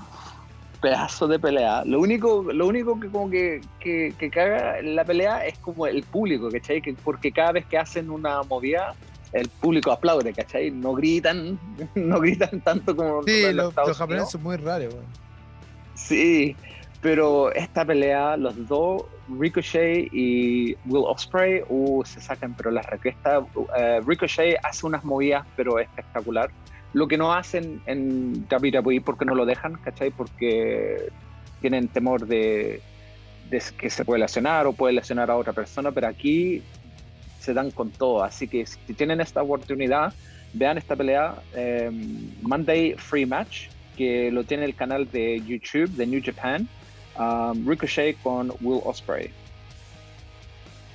Pedazo de pelea. Lo único, lo único que como que, que, caga la pelea es como el público, ¿cachai? Que, porque cada vez que hacen una movida, el público aplaude, ¿cachai? No gritan, no gritan tanto como sí, los, los japoneses son muy raros, Sí, pero esta pelea, los dos, Ricochet y Will Osprey, uh, se sacan pero las requestas. Uh, Ricochet hace unas movidas, pero espectacular. Lo que no hacen en WWE porque no lo dejan, ¿cachai? Porque tienen temor de, que se puede lesionar o puede lesionar a otra persona, pero aquí se dan con todo. Así que si tienen esta oportunidad, vean esta pelea em, Monday Free Match, que lo tiene el canal de YouTube de New Japan Um, Ricochet con Will Osprey.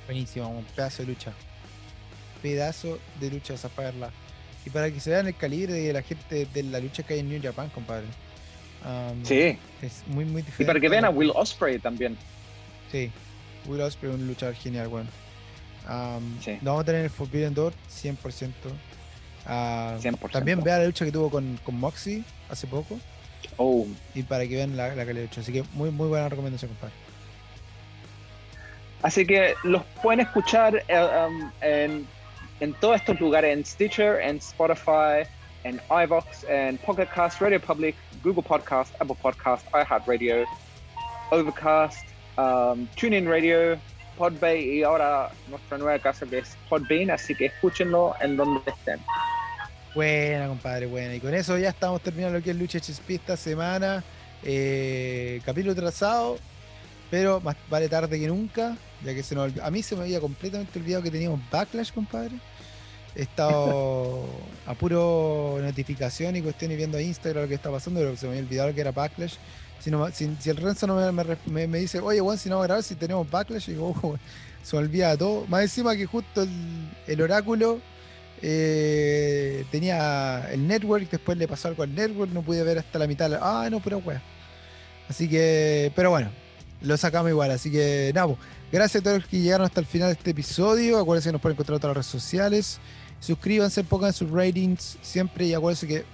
Buenísimo, un pedazo de lucha. Pedazo de lucha esa verla. Y para que se vean el calibre de la gente de la lucha que hay en New Japan, compadre. Um, sí. Es muy, muy diferente. Y para que vean a Will Osprey también. Sí. Will Osprey, un luchador genial, bueno. Um, sí. Vamos a tener en el Forbidden Door 100%. 100%. También vea la lucha que tuvo con, con Moxie hace poco. Oh. Y para que vean la, la calidad de Así que muy, muy buena recomendación, compadre. Así que los pueden escuchar eh, um, en, en, todos estos lugares, en Stitcher, en Spotify, en iVox, en Pocket Cast, Radio Public, Google Podcast, Apple Podcast, iHeartRadio, Overcast, um, TuneIn Radio, Podbay y ahora nuestra nueva casa que es Podbean, así que escúchenlo en donde estén. Buena, compadre, buena. Y con eso ya estamos terminando lo que es Lucha HSP esta semana. Eh, capítulo trazado, pero más vale tarde que nunca, ya que se nos A mí se me había completamente olvidado que teníamos Backlash, compadre. He estado a puro notificación y cuestiones viendo Instagram lo que está pasando, pero se me había olvidado que era Backlash. Si, si, el Renzo no me, me, dice, oye, Juan, si no vamos a grabar, si tenemos Backlash, digo, oh, se me olvida todo. Más encima que justo el, el oráculo eh, tenía el network, después le pasó algo al network, no pude ver hasta la mitad. Ah, no, pero wea. Así que, pero bueno, lo sacamos igual. Así que, nada, gracias a todos los que llegaron hasta el final de este episodio. Acuérdense que nos pueden encontrar en todas las redes sociales. Suscríbanse, pongan sus ratings siempre y acuérdense que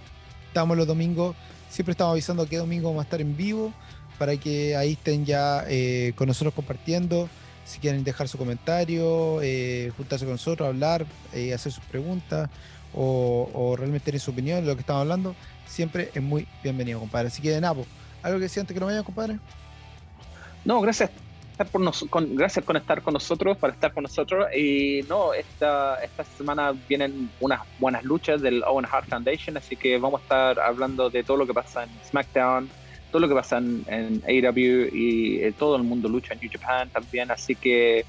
estamos los domingos. Siempre estamos avisando que domingo vamos a estar en vivo para que ahí estén ya eh, con nosotros compartiendo si quieren dejar su comentario, eh, juntarse con nosotros, hablar, eh, hacer sus preguntas o, realmente tener su opinión de lo que estamos hablando, siempre es muy bienvenido, compadre. Así que Napo, ¿algo que decía antes que no vayan, compadre? No, gracias. Por con, gracias por estar con nosotros, para estar con nosotros. Y no, esta, esta semana vienen unas buenas luchas del Owen Hart Foundation, así que vamos a estar hablando de todo lo que pasa en SmackDown, todo lo que pasa en, en AEW y eh, todo el mundo lucha en New Japan también. Así que,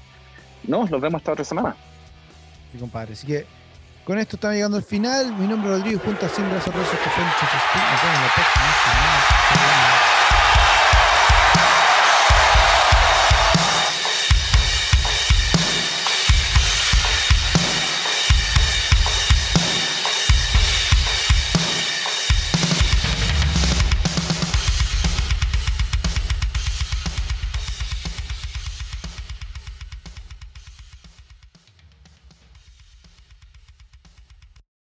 no, los vemos esta otra semana. Sí, compadre. Así que con esto estamos llegando al final. Mi nombre es Rodrigo, junto a 100 brazos que fue Nos vemos la próxima semana.